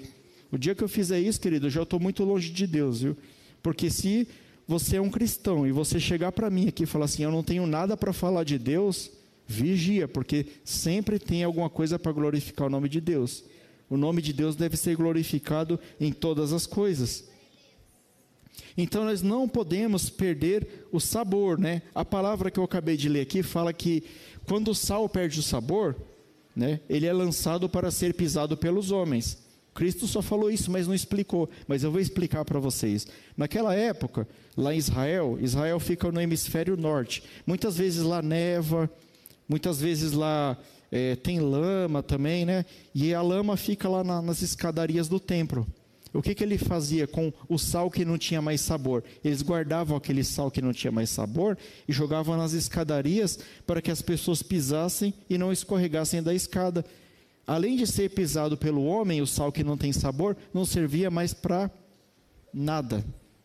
O dia que eu fizer isso, querido, eu já estou muito longe de Deus, viu? Porque se você é um cristão e você chegar para mim aqui e falar assim, eu não tenho nada para falar de Deus, vigia, porque sempre tem alguma coisa para glorificar o nome de Deus. O nome de Deus deve ser glorificado em todas as coisas. Então nós não podemos perder o sabor, né? A palavra que eu acabei de ler aqui fala que quando o sal perde o sabor, né, ele é lançado para ser pisado pelos homens. Cristo só falou isso, mas não explicou. Mas eu vou explicar para vocês. Naquela época, lá em Israel, Israel fica no hemisfério norte. Muitas vezes lá neva, muitas vezes lá é, tem lama também, né? E a lama fica lá na, nas escadarias do templo. O que, que ele fazia com o sal que não tinha mais sabor? Eles guardavam aquele sal que não tinha mais sabor e jogavam nas escadarias para que as pessoas pisassem e não escorregassem da escada. Além de ser pisado pelo homem, o sal que não tem sabor não servia mais para nada.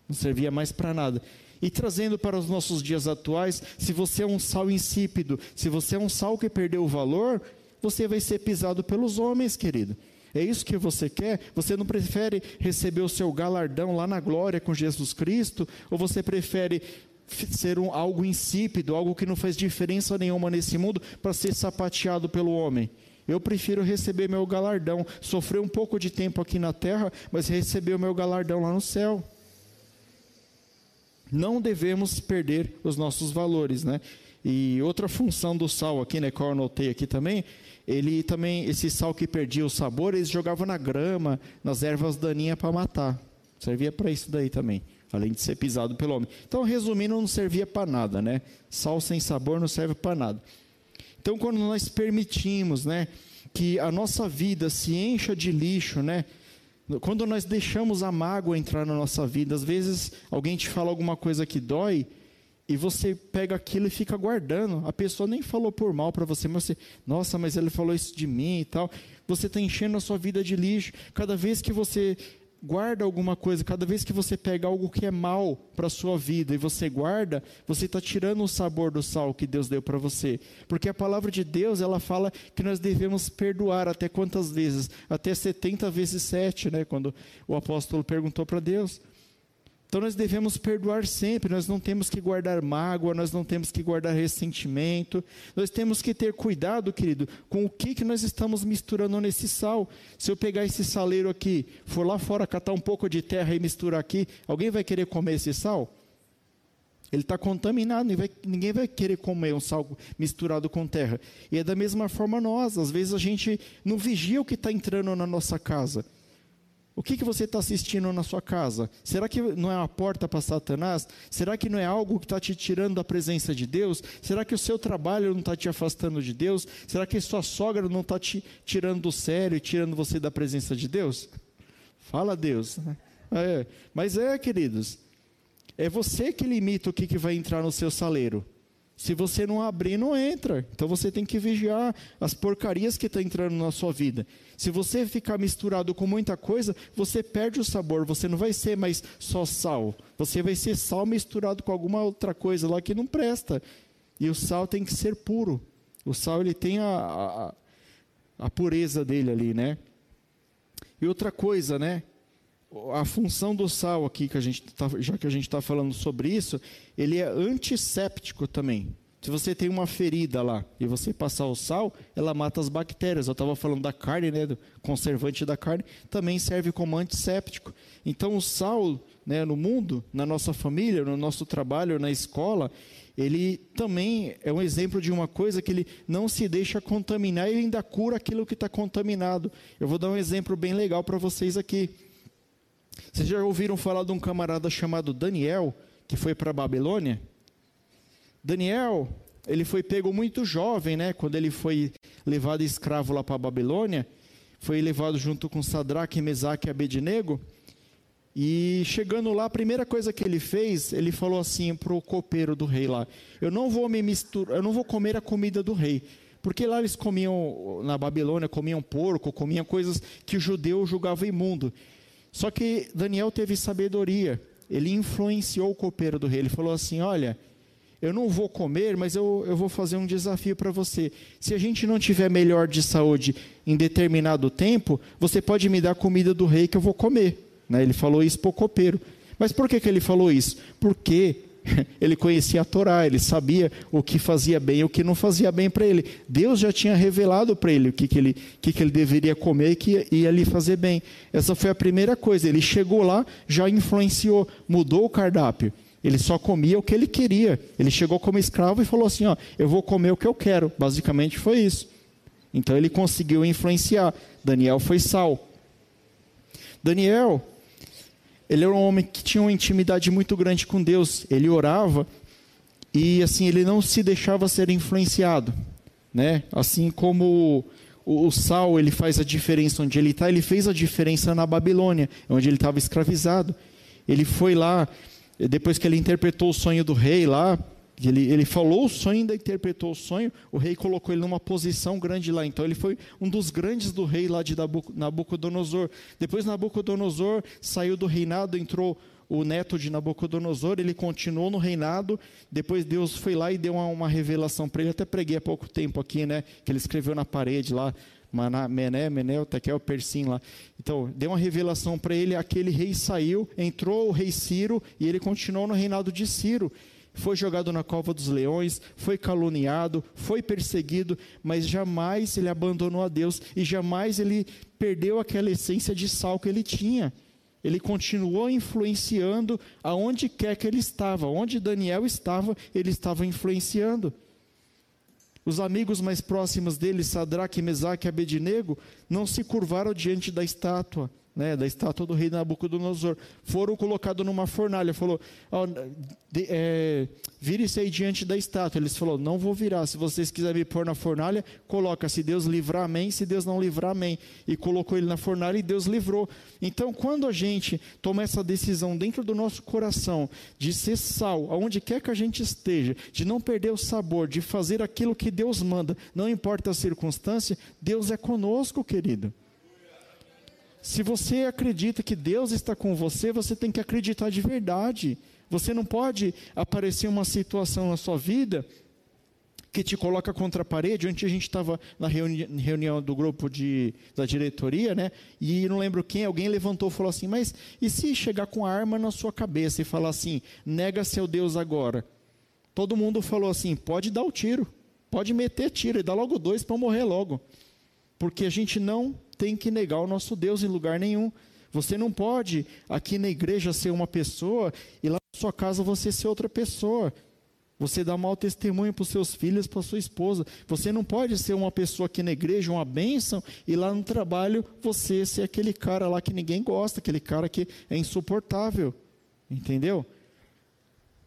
Não servia mais para nada. E trazendo para os nossos dias atuais, se você é um sal insípido, se você é um sal que perdeu o valor, você vai ser pisado pelos homens, querido. É isso que você quer? Você não prefere receber o seu galardão lá na glória com Jesus Cristo? Ou você prefere ser um, algo insípido, algo que não faz diferença nenhuma nesse mundo, para ser sapateado pelo homem? Eu prefiro receber meu galardão, sofrer um pouco de tempo aqui na terra, mas receber o meu galardão lá no céu. Não devemos perder os nossos valores, né? E outra função do sal aqui, né, que eu anotei aqui também, ele também, esse sal que perdia o sabor, eles jogavam na grama, nas ervas daninhas para matar. Servia para isso daí também, além de ser pisado pelo homem. Então, resumindo, não servia para nada, né? Sal sem sabor não serve para nada. Então, quando nós permitimos, né, que a nossa vida se encha de lixo, né? Quando nós deixamos a mágoa entrar na nossa vida, às vezes alguém te fala alguma coisa que dói, e você pega aquilo e fica guardando. A pessoa nem falou por mal para você, mas você, nossa, mas ele falou isso de mim e tal. Você está enchendo a sua vida de lixo. Cada vez que você guarda alguma coisa, cada vez que você pega algo que é mal para a sua vida e você guarda, você está tirando o sabor do sal que Deus deu para você. Porque a palavra de Deus, ela fala que nós devemos perdoar até quantas vezes? Até 70 vezes 7, né? Quando o apóstolo perguntou para Deus. Então nós devemos perdoar sempre, nós não temos que guardar mágoa, nós não temos que guardar ressentimento, nós temos que ter cuidado, querido, com o que, que nós estamos misturando nesse sal. Se eu pegar esse saleiro aqui, for lá fora catar um pouco de terra e misturar aqui, alguém vai querer comer esse sal? Ele está contaminado, ninguém vai, ninguém vai querer comer um sal misturado com terra. E é da mesma forma nós, às vezes a gente não vigia o que está entrando na nossa casa. O que, que você está assistindo na sua casa? Será que não é uma porta para Satanás? Será que não é algo que está te tirando da presença de Deus? Será que o seu trabalho não está te afastando de Deus? Será que sua sogra não está te tirando do sério e tirando você da presença de Deus? Fala Deus. É, mas é, queridos, é você que limita o que, que vai entrar no seu saleiro. Se você não abrir, não entra. Então você tem que vigiar as porcarias que estão tá entrando na sua vida. Se você ficar misturado com muita coisa, você perde o sabor. Você não vai ser mais só sal. Você vai ser sal misturado com alguma outra coisa lá que não presta. E o sal tem que ser puro. O sal ele tem a, a, a pureza dele ali, né? E outra coisa, né? A função do sal aqui, que a gente tá, já que a gente está falando sobre isso, ele é antisséptico também. Se você tem uma ferida lá e você passar o sal, ela mata as bactérias. Eu estava falando da carne, né, do conservante da carne, também serve como antisséptico. Então, o sal né, no mundo, na nossa família, no nosso trabalho, na escola, ele também é um exemplo de uma coisa que ele não se deixa contaminar, ele ainda cura aquilo que está contaminado. Eu vou dar um exemplo bem legal para vocês aqui. Vocês já ouviram falar de um camarada chamado Daniel, que foi para a Babilônia? Daniel, ele foi pego muito jovem, né? Quando ele foi levado escravo lá para a Babilônia, foi levado junto com Sadraque, Mesaque e Abednego. E chegando lá, a primeira coisa que ele fez, ele falou assim para o copeiro do rei lá: Eu não vou me misturar, eu não vou comer a comida do rei. Porque lá eles comiam, na Babilônia, comiam porco, comiam coisas que o judeu julgava imundo. Só que Daniel teve sabedoria. Ele influenciou o copeiro do rei. Ele falou assim: Olha, eu não vou comer, mas eu, eu vou fazer um desafio para você. Se a gente não tiver melhor de saúde em determinado tempo, você pode me dar comida do rei que eu vou comer. Né? Ele falou isso para o copeiro. Mas por que, que ele falou isso? Porque ele conhecia a Torá, ele sabia o que fazia bem e o que não fazia bem para ele. Deus já tinha revelado para ele o que, que, ele, que, que ele deveria comer e que ia lhe fazer bem. Essa foi a primeira coisa. Ele chegou lá, já influenciou, mudou o cardápio. Ele só comia o que ele queria. Ele chegou como escravo e falou assim: ó, eu vou comer o que eu quero. Basicamente foi isso. Então ele conseguiu influenciar. Daniel foi sal. Daniel, ele era um homem que tinha uma intimidade muito grande com Deus. Ele orava e assim ele não se deixava ser influenciado, né? Assim como o, o sal ele faz a diferença onde ele está, ele fez a diferença na Babilônia, onde ele estava escravizado. Ele foi lá depois que ele interpretou o sonho do rei lá, ele, ele falou o sonho, ainda interpretou o sonho, o rei colocou ele numa posição grande lá. Então ele foi um dos grandes do rei lá de Nabucodonosor. Depois Nabucodonosor saiu do reinado, entrou o neto de Nabucodonosor, ele continuou no reinado. Depois Deus foi lá e deu uma, uma revelação para ele. Até preguei há pouco tempo aqui, né? Que ele escreveu na parede lá. Maná, Mené, Menel, Tekel, Persim lá. Então, deu uma revelação para ele, aquele rei saiu, entrou o rei Ciro e ele continuou no reinado de Ciro. Foi jogado na cova dos leões, foi caluniado, foi perseguido, mas jamais ele abandonou a Deus e jamais ele perdeu aquela essência de sal que ele tinha. Ele continuou influenciando aonde quer que ele estava, onde Daniel estava, ele estava influenciando. Os amigos mais próximos dele, Sadraque, Mesaque e Abednego, não se curvaram diante da estátua né, da estátua do rei Nabucodonosor, foram colocados numa fornalha. Falou: oh, é, vire-se aí diante da estátua. Eles falou: não vou virar. Se vocês quiserem me pôr na fornalha, coloca. Se Deus livrar, amém. Se Deus não livrar, amém. E colocou ele na fornalha e Deus livrou. Então, quando a gente toma essa decisão dentro do nosso coração de ser sal, aonde quer que a gente esteja, de não perder o sabor, de fazer aquilo que Deus manda, não importa a circunstância, Deus é conosco, querido. Se você acredita que Deus está com você, você tem que acreditar de verdade. Você não pode aparecer uma situação na sua vida que te coloca contra a parede. Ontem a gente estava na reuni reunião do grupo de, da diretoria, né? E não lembro quem, alguém levantou e falou assim: Mas e se chegar com a arma na sua cabeça e falar assim, nega seu Deus agora? Todo mundo falou assim: pode dar o tiro, pode meter tiro e dar logo dois para morrer logo. Porque a gente não tem que negar o nosso Deus em lugar nenhum. Você não pode aqui na igreja ser uma pessoa e lá na sua casa você ser outra pessoa. Você dá mau testemunho para os seus filhos, para sua esposa. Você não pode ser uma pessoa aqui na igreja, uma bênção, e lá no trabalho você ser aquele cara lá que ninguém gosta, aquele cara que é insuportável. Entendeu?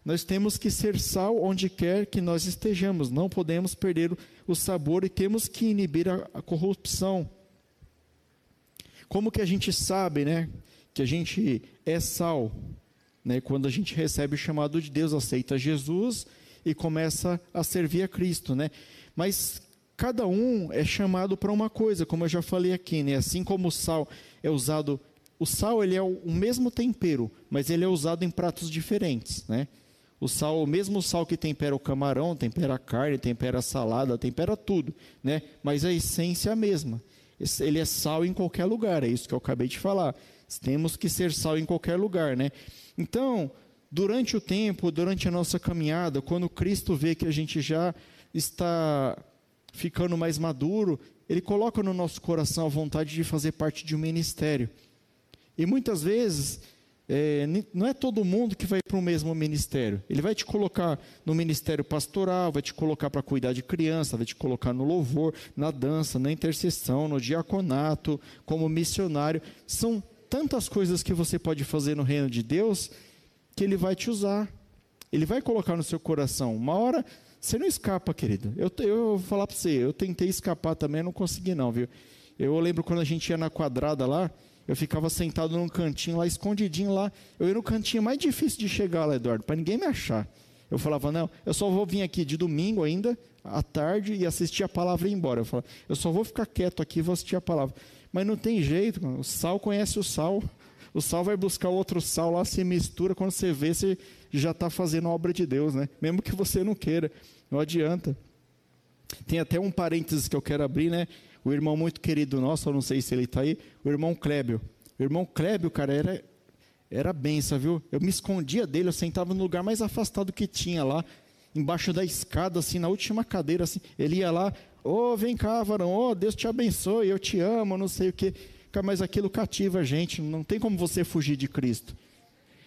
Nós temos que ser sal onde quer que nós estejamos. Não podemos perder o sabor e temos que inibir a, a corrupção. Como que a gente sabe, né, que a gente é sal? Né, quando a gente recebe o chamado de Deus, aceita Jesus e começa a servir a Cristo, né? Mas cada um é chamado para uma coisa, como eu já falei aqui, né? Assim como o sal é usado, o sal ele é o mesmo tempero, mas ele é usado em pratos diferentes, né? O sal, o mesmo sal que tempera o camarão, tempera a carne, tempera a salada, tempera tudo, né? Mas a essência é a mesma ele é sal em qualquer lugar, é isso que eu acabei de falar. Temos que ser sal em qualquer lugar, né? Então, durante o tempo, durante a nossa caminhada, quando Cristo vê que a gente já está ficando mais maduro, Ele coloca no nosso coração a vontade de fazer parte de um ministério. E muitas vezes, é, não é todo mundo que vai para o mesmo ministério. Ele vai te colocar no ministério pastoral, vai te colocar para cuidar de criança, vai te colocar no louvor, na dança, na intercessão, no diaconato, como missionário. São tantas coisas que você pode fazer no reino de Deus que Ele vai te usar. Ele vai colocar no seu coração. Uma hora você não escapa, querido. Eu, eu vou falar para você, eu tentei escapar também, não consegui não, viu? Eu lembro quando a gente ia na quadrada lá, eu ficava sentado num cantinho lá, escondidinho lá. Eu ia no cantinho mais difícil de chegar lá, Eduardo, para ninguém me achar. Eu falava, não, eu só vou vir aqui de domingo ainda, à tarde, e assistir a palavra e ir embora. Eu falava, eu só vou ficar quieto aqui e vou assistir a palavra. Mas não tem jeito, o sal conhece o sal. O sal vai buscar outro sal lá, se mistura, quando você vê, você já está fazendo a obra de Deus, né? Mesmo que você não queira, não adianta. Tem até um parênteses que eu quero abrir, né? O irmão muito querido nosso, eu não sei se ele está aí, o irmão Clébio. O irmão Clébio, cara, era, era benção, viu? Eu me escondia dele, eu sentava no lugar mais afastado que tinha lá, embaixo da escada, assim, na última cadeira, assim. Ele ia lá, ô, oh, vem cá, varão, ô, oh, Deus te abençoe, eu te amo, não sei o quê mas aquilo cativa a gente, não tem como você fugir de Cristo.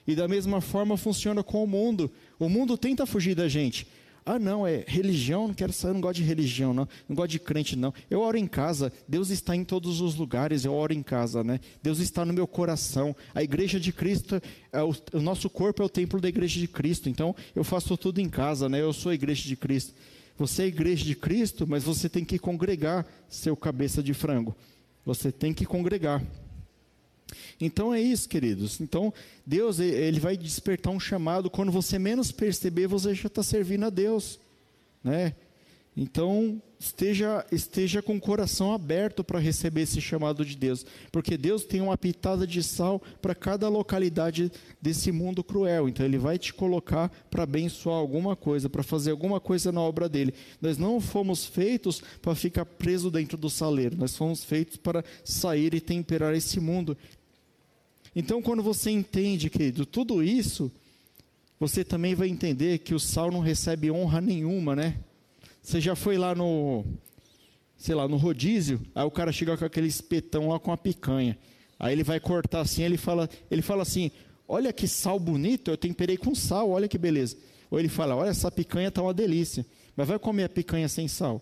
E da mesma forma funciona com o mundo. O mundo tenta fugir da gente. Ah, não, é religião, não quero saber, não gosto de religião, não, não gosto de crente, não. Eu oro em casa, Deus está em todos os lugares, eu oro em casa, né? Deus está no meu coração. A igreja de Cristo, é o, o nosso corpo é o templo da igreja de Cristo, então eu faço tudo em casa, né? Eu sou a igreja de Cristo. Você é a igreja de Cristo, mas você tem que congregar seu cabeça de frango. Você tem que congregar. Então é isso, queridos. Então Deus ele vai despertar um chamado quando você menos perceber você já está servindo a Deus, né? Então, esteja, esteja com o coração aberto para receber esse chamado de Deus, porque Deus tem uma pitada de sal para cada localidade desse mundo cruel. Então, Ele vai te colocar para abençoar alguma coisa, para fazer alguma coisa na obra dele. Nós não fomos feitos para ficar preso dentro do saleiro, nós fomos feitos para sair e temperar esse mundo. Então, quando você entende, querido, tudo isso, você também vai entender que o sal não recebe honra nenhuma, né? Você já foi lá no, sei lá, no rodízio, aí o cara chega com aquele espetão lá com a picanha. Aí ele vai cortar assim, ele fala, ele fala assim: "Olha que sal bonito, eu temperei com sal, olha que beleza". Ou ele fala: "Olha essa picanha tá uma delícia". Mas vai comer a picanha sem sal.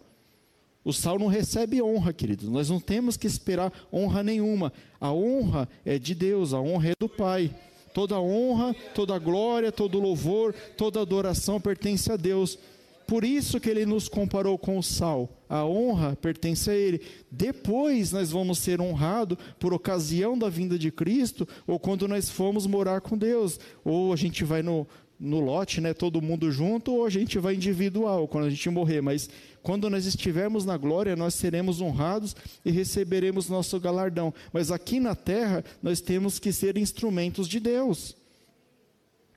O sal não recebe honra, queridos. Nós não temos que esperar honra nenhuma. A honra é de Deus, a honra é do Pai. Toda honra, toda glória, todo louvor, toda adoração pertence a Deus. Por isso que ele nos comparou com o sal. A honra pertence a ele. Depois nós vamos ser honrados por ocasião da vinda de Cristo, ou quando nós formos morar com Deus. Ou a gente vai no, no lote, né, todo mundo junto, ou a gente vai individual quando a gente morrer. Mas quando nós estivermos na glória, nós seremos honrados e receberemos nosso galardão. Mas aqui na terra, nós temos que ser instrumentos de Deus.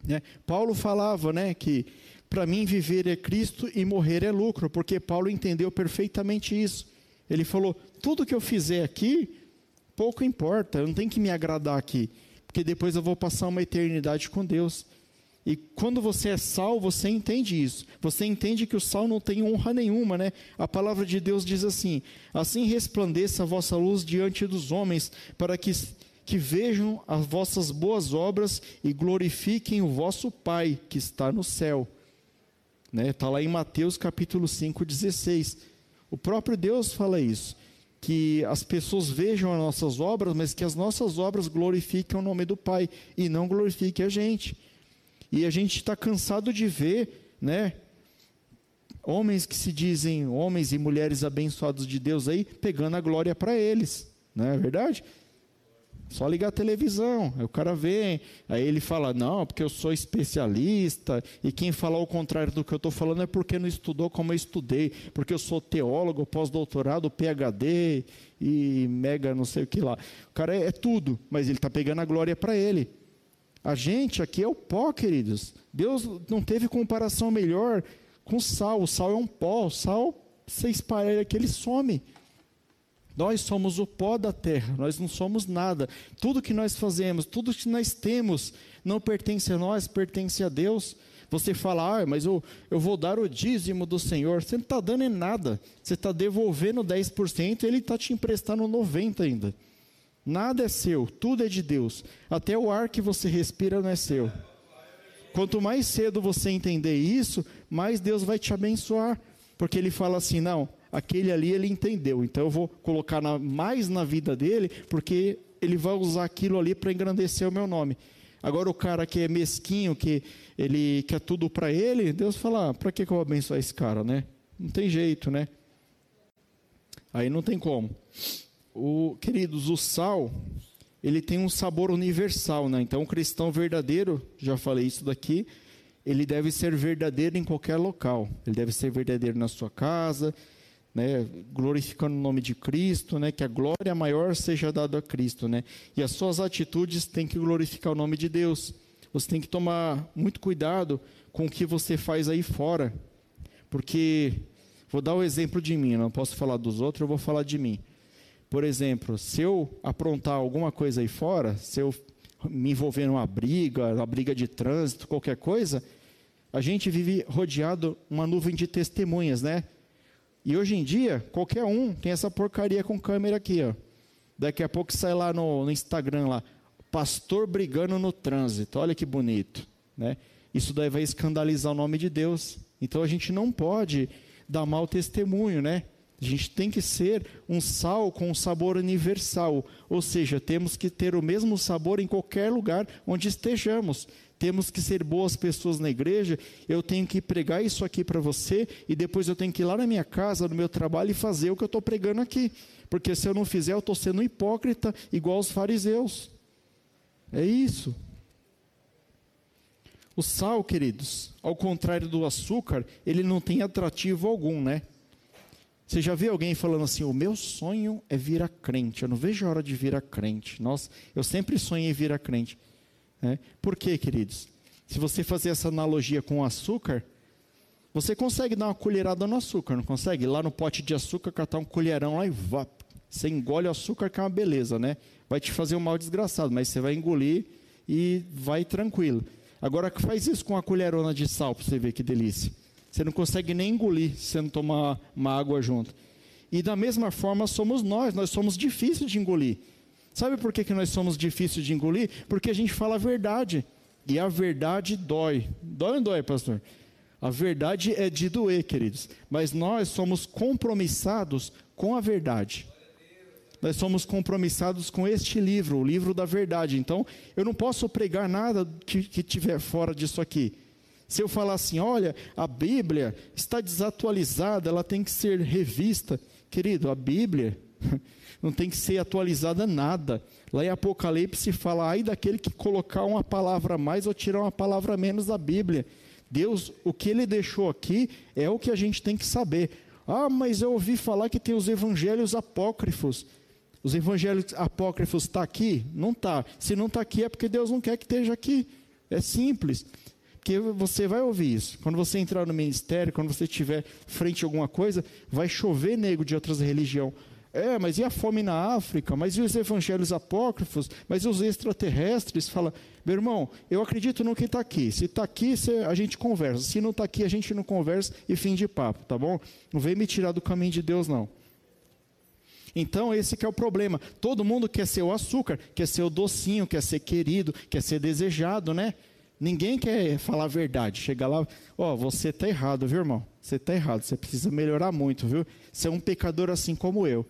Né? Paulo falava né, que para mim viver é Cristo e morrer é lucro, porque Paulo entendeu perfeitamente isso. Ele falou: tudo que eu fizer aqui, pouco importa, eu não tenho que me agradar aqui, porque depois eu vou passar uma eternidade com Deus. E quando você é sal, você entende isso. Você entende que o sal não tem honra nenhuma, né? A palavra de Deus diz assim: Assim resplandeça a vossa luz diante dos homens, para que, que vejam as vossas boas obras e glorifiquem o vosso Pai que está no céu. Está né? Tá lá em Mateus capítulo 5, 16. O próprio Deus fala isso. Que as pessoas vejam as nossas obras, mas que as nossas obras glorifiquem o nome do Pai e não glorifiquem a gente. E a gente está cansado de ver, né? Homens que se dizem homens e mulheres abençoados de Deus aí, pegando a glória para eles, não é verdade? Só ligar a televisão. Aí o cara vem, aí ele fala: Não, porque eu sou especialista. E quem falar o contrário do que eu estou falando é porque não estudou como eu estudei. Porque eu sou teólogo, pós-doutorado, PhD e mega não sei o que lá. O cara é, é tudo, mas ele está pegando a glória para ele. A gente aqui é o pó, queridos. Deus não teve comparação melhor com sal. O sal é um pó. O sal, você espalha aqui, ele some. Nós somos o pó da terra, nós não somos nada. Tudo que nós fazemos, tudo que nós temos, não pertence a nós, pertence a Deus. Você fala, ah, mas eu, eu vou dar o dízimo do Senhor. Você não está dando em nada. Você está devolvendo 10% e Ele está te emprestando 90% ainda. Nada é seu, tudo é de Deus. Até o ar que você respira não é seu. Quanto mais cedo você entender isso, mais Deus vai te abençoar. Porque Ele fala assim: não, aquele ali ele entendeu, então eu vou colocar na, mais na vida dele, porque ele vai usar aquilo ali para engrandecer o meu nome. Agora o cara que é mesquinho, que ele quer tudo para ele, Deus fala, ah, para que, que eu vou abençoar esse cara, né? Não tem jeito, né? Aí não tem como. O, queridos, o sal, ele tem um sabor universal, né? Então o cristão verdadeiro, já falei isso daqui, ele deve ser verdadeiro em qualquer local. Ele deve ser verdadeiro na sua casa, né, glorificando o nome de Cristo, né, que a glória maior seja dada a Cristo, né, e as suas atitudes têm que glorificar o nome de Deus. Você tem que tomar muito cuidado com o que você faz aí fora, porque vou dar o exemplo de mim, não posso falar dos outros, eu vou falar de mim. Por exemplo, se eu aprontar alguma coisa aí fora, se eu me envolver numa briga, uma briga de trânsito, qualquer coisa, a gente vive rodeado uma nuvem de testemunhas, né? E hoje em dia, qualquer um tem essa porcaria com câmera aqui, ó. Daqui a pouco sai lá no, no Instagram lá, pastor brigando no trânsito. Olha que bonito, né? Isso daí vai escandalizar o nome de Deus. Então a gente não pode dar mau testemunho, né? A gente tem que ser um sal com um sabor universal, ou seja, temos que ter o mesmo sabor em qualquer lugar onde estejamos. Temos que ser boas pessoas na igreja. Eu tenho que pregar isso aqui para você e depois eu tenho que ir lá na minha casa, no meu trabalho e fazer o que eu estou pregando aqui. Porque se eu não fizer, eu estou sendo hipócrita, igual os fariseus. É isso. O sal, queridos, ao contrário do açúcar, ele não tem atrativo algum, né? Você já viu alguém falando assim: o meu sonho é virar crente, eu não vejo a hora de virar crente. Nossa, eu sempre sonhei virar crente. É. Por quê, queridos? Se você fazer essa analogia com o açúcar, você consegue dar uma colherada no açúcar, não consegue? Lá no pote de açúcar, catar um colherão lá e vá. Você engole o açúcar, que é uma beleza, né? Vai te fazer um mal desgraçado, mas você vai engolir e vai tranquilo. Agora, faz isso com uma colherona de sal para você ver que delícia. Você não consegue nem engolir se você não tomar uma água junto. E da mesma forma somos nós, nós somos difíceis de engolir. Sabe por que, que nós somos difíceis de engolir? Porque a gente fala a verdade. E a verdade dói. Dói ou não dói, pastor? A verdade é de doer, queridos. Mas nós somos compromissados com a verdade. Nós somos compromissados com este livro, o livro da verdade. Então, eu não posso pregar nada que, que tiver fora disso aqui. Se eu falar assim, olha, a Bíblia está desatualizada, ela tem que ser revista. Querido, a Bíblia não tem que ser atualizada nada. Lá em Apocalipse fala, ai daquele que colocar uma palavra a mais ou tirar uma palavra a menos da Bíblia. Deus, o que ele deixou aqui é o que a gente tem que saber. Ah, mas eu ouvi falar que tem os evangelhos apócrifos. Os evangelhos apócrifos está aqui? Não está. Se não está aqui é porque Deus não quer que esteja aqui. É simples. Porque você vai ouvir isso. Quando você entrar no ministério, quando você estiver frente a alguma coisa, vai chover nego de outras religiões. É, mas e a fome na África? Mas e os evangelhos apócrifos? Mas e os extraterrestres? Fala, meu irmão, eu acredito no que está aqui. Se está aqui, a gente conversa. Se não está aqui, a gente não conversa e fim de papo, tá bom? Não vem me tirar do caminho de Deus, não. Então, esse é o problema. Todo mundo quer ser o açúcar, quer ser o docinho, quer ser querido, quer ser desejado, né? Ninguém quer falar a verdade. Chega lá, ó, oh, você está errado, viu, irmão? Você está errado, você precisa melhorar muito, viu? Você é um pecador assim como eu.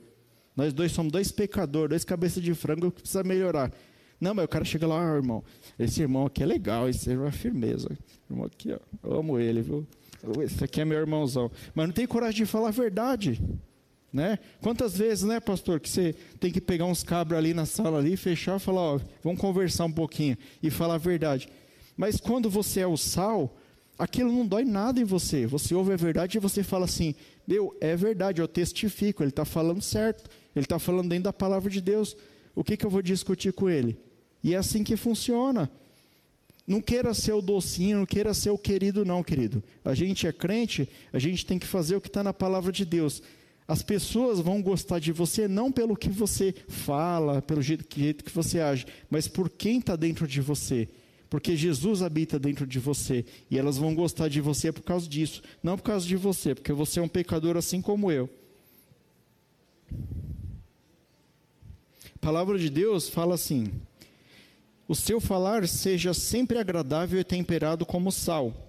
Nós dois somos dois pecadores, dois cabeças de frango que precisa melhorar. Não, mas o cara chega lá, ah, irmão, esse irmão aqui é legal, esse é firmeza. irmão aqui, ó, eu amo ele, viu? Esse aqui é meu irmãozão. Mas não tem coragem de falar a verdade. Né? Quantas vezes, né, pastor, que você tem que pegar uns cabras ali na sala ali, fechar e falar, ó, vamos conversar um pouquinho e falar a verdade. Mas quando você é o sal, aquilo não dói nada em você. Você ouve a verdade e você fala assim: Meu, é verdade, eu testifico, ele está falando certo, ele está falando dentro da palavra de Deus. O que, que eu vou discutir com ele? E é assim que funciona. Não queira ser o docinho, não queira ser o querido, não, querido. A gente é crente, a gente tem que fazer o que está na palavra de Deus. As pessoas vão gostar de você não pelo que você fala, pelo jeito que você age, mas por quem está dentro de você. Porque Jesus habita dentro de você. E elas vão gostar de você por causa disso. Não por causa de você, porque você é um pecador assim como eu. A palavra de Deus fala assim: O seu falar seja sempre agradável e temperado como sal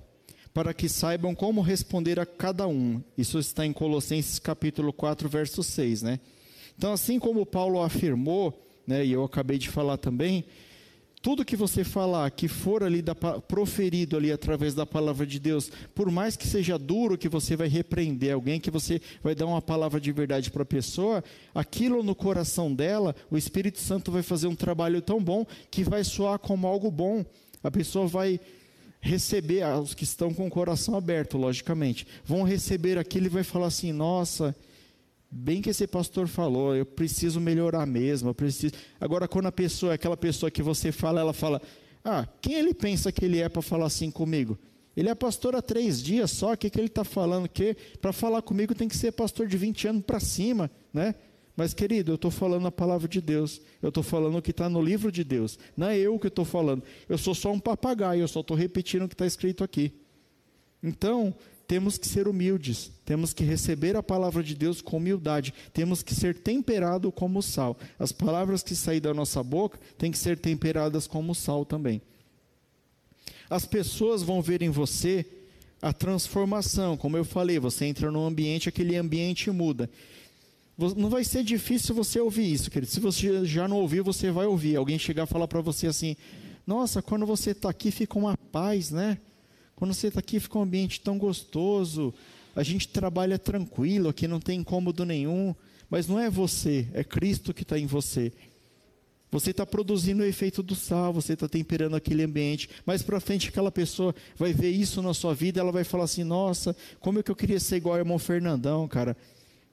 para que saibam como responder a cada um. Isso está em Colossenses capítulo 4, verso 6, né? Então, assim como Paulo afirmou, né, e eu acabei de falar também, tudo que você falar que for ali da, proferido ali através da palavra de Deus, por mais que seja duro que você vai repreender alguém, que você vai dar uma palavra de verdade para a pessoa, aquilo no coração dela, o Espírito Santo vai fazer um trabalho tão bom que vai soar como algo bom. A pessoa vai receber, os que estão com o coração aberto, logicamente, vão receber aquilo e vai falar assim: nossa, bem que esse pastor falou, eu preciso melhorar mesmo, eu preciso. Agora, quando a pessoa, aquela pessoa que você fala, ela fala: ah, quem ele pensa que ele é para falar assim comigo? Ele é pastor há três dias só, o que, que ele está falando? Que para falar comigo tem que ser pastor de 20 anos para cima, né? Mas, querido, eu estou falando a palavra de Deus. Eu estou falando o que está no livro de Deus. Não é eu que estou falando. Eu sou só um papagaio, eu só estou repetindo o que está escrito aqui. Então, temos que ser humildes. Temos que receber a palavra de Deus com humildade. Temos que ser temperado como sal. As palavras que saem da nossa boca têm que ser temperadas como sal também. As pessoas vão ver em você a transformação. Como eu falei, você entra num ambiente, aquele ambiente muda. Não vai ser difícil você ouvir isso, querido. Se você já não ouviu, você vai ouvir. Alguém chegar e falar para você assim: Nossa, quando você está aqui fica uma paz, né? Quando você está aqui fica um ambiente tão gostoso. A gente trabalha tranquilo, aqui não tem incômodo nenhum. Mas não é você, é Cristo que está em você. Você está produzindo o efeito do sal, você está temperando aquele ambiente. Mais para frente, aquela pessoa vai ver isso na sua vida, ela vai falar assim: Nossa, como é que eu queria ser igual ao irmão Fernandão, cara.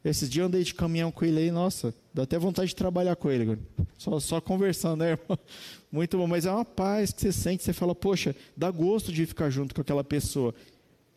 Esses dias eu andei de caminhão com ele aí, nossa, dá até vontade de trabalhar com ele. Só, só conversando, né, irmão? Muito bom, mas é uma paz que você sente, você fala, poxa, dá gosto de ficar junto com aquela pessoa.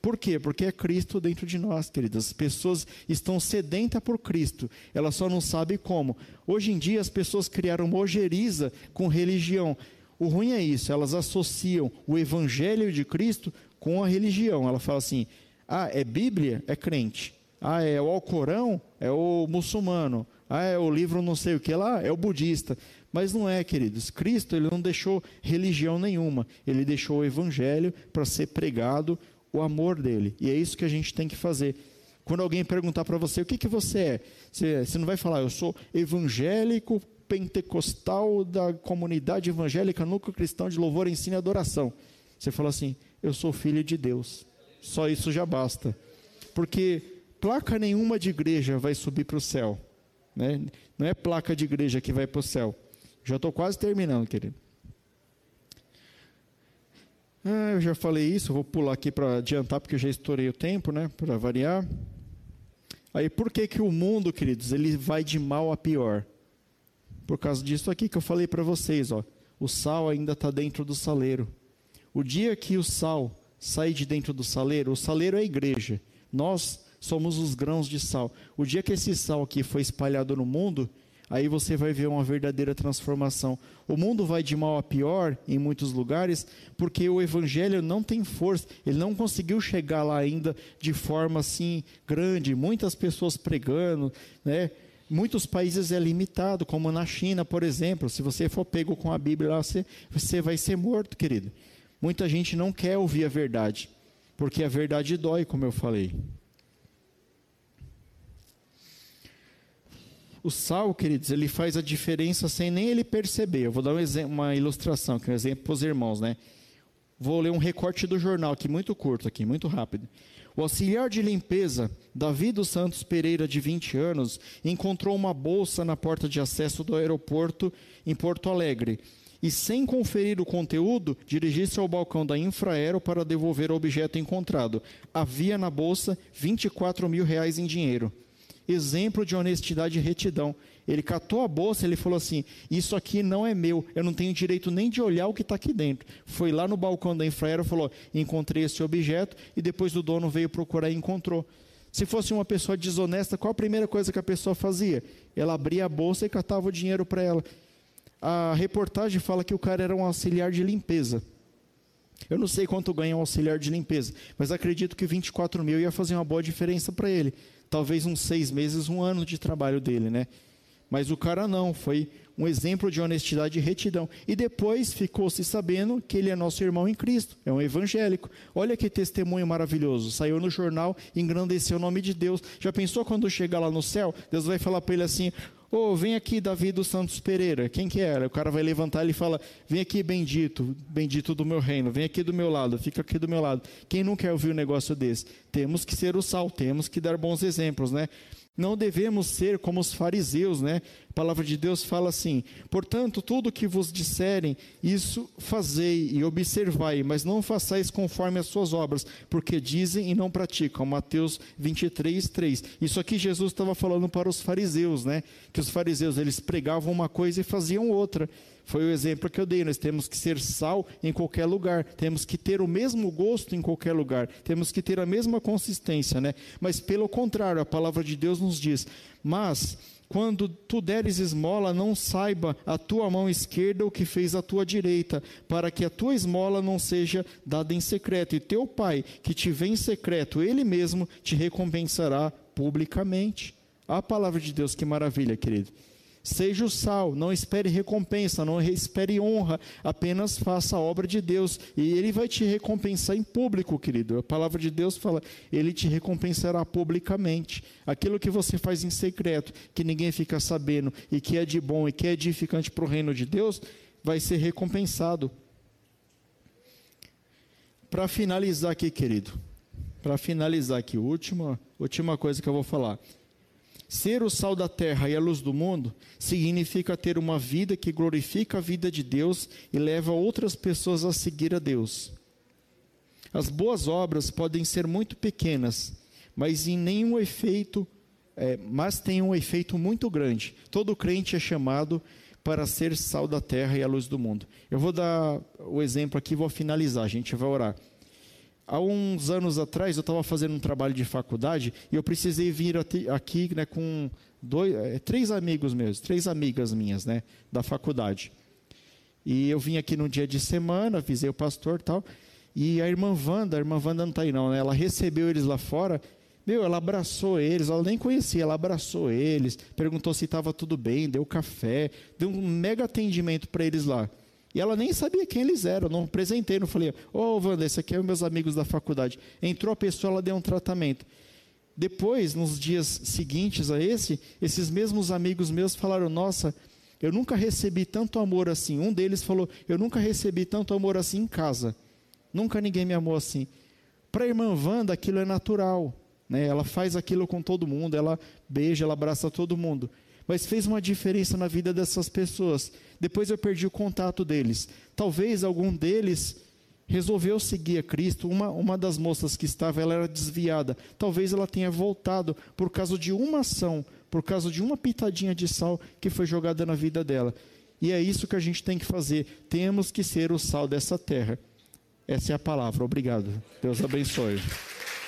Por quê? Porque é Cristo dentro de nós, queridas. As pessoas estão sedentas por Cristo, elas só não sabem como. Hoje em dia as pessoas criaram uma ojeriza com religião. O ruim é isso, elas associam o evangelho de Cristo com a religião. Ela fala assim: ah, é Bíblia? É crente. Ah, é o Alcorão? É o muçulmano. Ah, é o livro não sei o que lá? É o budista. Mas não é, queridos. Cristo ele não deixou religião nenhuma. Ele deixou o evangelho para ser pregado o amor dele. E é isso que a gente tem que fazer. Quando alguém perguntar para você o que, que você é, você, você não vai falar, eu sou evangélico pentecostal da comunidade evangélica núcleo cristão de louvor, ensino e adoração. Você fala assim, eu sou filho de Deus. Só isso já basta. Porque placa nenhuma de igreja vai subir para o céu. Né? Não é placa de igreja que vai para o céu. Já estou quase terminando, querido. Ah, eu já falei isso, vou pular aqui para adiantar, porque eu já estourei o tempo, né? Para variar. Aí, por que, que o mundo, queridos, ele vai de mal a pior? Por causa disso aqui que eu falei para vocês, ó. O sal ainda está dentro do saleiro. O dia que o sal sair de dentro do saleiro, o saleiro é a igreja. Nós somos os grãos de sal. O dia que esse sal aqui foi espalhado no mundo, aí você vai ver uma verdadeira transformação. O mundo vai de mal a pior em muitos lugares, porque o evangelho não tem força, ele não conseguiu chegar lá ainda de forma assim grande, muitas pessoas pregando, né? Muitos países é limitado, como na China, por exemplo. Se você for pego com a Bíblia lá, você, você vai ser morto, querido. Muita gente não quer ouvir a verdade, porque a verdade dói, como eu falei. O sal, queridos, ele faz a diferença sem nem ele perceber. Eu vou dar um exemplo, uma ilustração, que é um exemplo para os irmãos, né? Vou ler um recorte do jornal aqui, muito curto aqui, muito rápido. O auxiliar de limpeza, Davi dos Santos Pereira, de 20 anos, encontrou uma bolsa na porta de acesso do aeroporto em Porto Alegre. E, sem conferir o conteúdo, dirigiu-se ao balcão da Infraero para devolver o objeto encontrado. Havia na bolsa 24 mil reais em dinheiro exemplo de honestidade e retidão. Ele catou a bolsa, ele falou assim: Isso aqui não é meu, eu não tenho direito nem de olhar o que está aqui dentro. Foi lá no balcão da Infraero, falou: Encontrei esse objeto, e depois o dono veio procurar e encontrou. Se fosse uma pessoa desonesta, qual a primeira coisa que a pessoa fazia? Ela abria a bolsa e catava o dinheiro para ela. A reportagem fala que o cara era um auxiliar de limpeza. Eu não sei quanto ganha um auxiliar de limpeza, mas acredito que 24 mil ia fazer uma boa diferença para ele. Talvez uns seis meses, um ano de trabalho dele, né? Mas o cara não, foi um exemplo de honestidade e retidão. E depois ficou-se sabendo que ele é nosso irmão em Cristo, é um evangélico. Olha que testemunho maravilhoso. Saiu no jornal, engrandeceu o nome de Deus. Já pensou quando chegar lá no céu? Deus vai falar para ele assim: Ô, oh, vem aqui, Davi dos Santos Pereira. Quem que era? O cara vai levantar e fala: Vem aqui, bendito, bendito do meu reino. Vem aqui do meu lado, fica aqui do meu lado. Quem não quer ouvir um negócio desse? Temos que ser o sal, temos que dar bons exemplos, né? Não devemos ser como os fariseus, né? A palavra de Deus fala assim: portanto, tudo que vos disserem, isso fazei e observai, mas não façais conforme as suas obras, porque dizem e não praticam. Mateus 23, 3. Isso aqui Jesus estava falando para os fariseus, né? Que os fariseus eles pregavam uma coisa e faziam outra. Foi o exemplo que eu dei. Nós temos que ser sal em qualquer lugar, temos que ter o mesmo gosto em qualquer lugar, temos que ter a mesma consistência, né? Mas pelo contrário, a palavra de Deus nos diz: Mas quando tu deres esmola, não saiba a tua mão esquerda o que fez a tua direita, para que a tua esmola não seja dada em secreto, e teu pai, que te vê em secreto, ele mesmo te recompensará publicamente. A palavra de Deus, que maravilha, querido. Seja o sal, não espere recompensa, não espere honra, apenas faça a obra de Deus e Ele vai te recompensar em público, querido. A palavra de Deus fala, Ele te recompensará publicamente. Aquilo que você faz em secreto, que ninguém fica sabendo e que é de bom e que é edificante para o reino de Deus, vai ser recompensado. Para finalizar aqui, querido, para finalizar aqui, última, última coisa que eu vou falar. Ser o sal da terra e a luz do mundo significa ter uma vida que glorifica a vida de Deus e leva outras pessoas a seguir a Deus. As boas obras podem ser muito pequenas, mas em nenhum efeito, é, mas têm um efeito muito grande. Todo crente é chamado para ser sal da terra e a luz do mundo. Eu vou dar o exemplo aqui, vou finalizar, a gente vai orar. Há uns anos atrás, eu estava fazendo um trabalho de faculdade e eu precisei vir aqui né, com dois, é, três amigos meus, três amigas minhas né, da faculdade. E eu vim aqui no dia de semana, avisei o pastor e tal. E a irmã Wanda, a irmã Wanda não está aí não, né? Ela recebeu eles lá fora. Meu, ela abraçou eles, ela nem conhecia, ela abraçou eles, perguntou se estava tudo bem, deu café, deu um mega atendimento para eles lá. E ela nem sabia quem eles eram, não apresentei, não falei, ô oh, Wanda, esse aqui é meus amigos da faculdade. Entrou a pessoa, ela deu um tratamento. Depois, nos dias seguintes a esse, esses mesmos amigos meus falaram, nossa, eu nunca recebi tanto amor assim. Um deles falou, eu nunca recebi tanto amor assim em casa. Nunca ninguém me amou assim. Para a irmã Wanda, aquilo é natural. Né? Ela faz aquilo com todo mundo, ela beija, ela abraça todo mundo mas fez uma diferença na vida dessas pessoas. Depois eu perdi o contato deles. Talvez algum deles resolveu seguir a Cristo. Uma, uma das moças que estava, ela era desviada. Talvez ela tenha voltado por causa de uma ação, por causa de uma pitadinha de sal que foi jogada na vida dela. E é isso que a gente tem que fazer. Temos que ser o sal dessa terra. Essa é a palavra. Obrigado. Deus abençoe.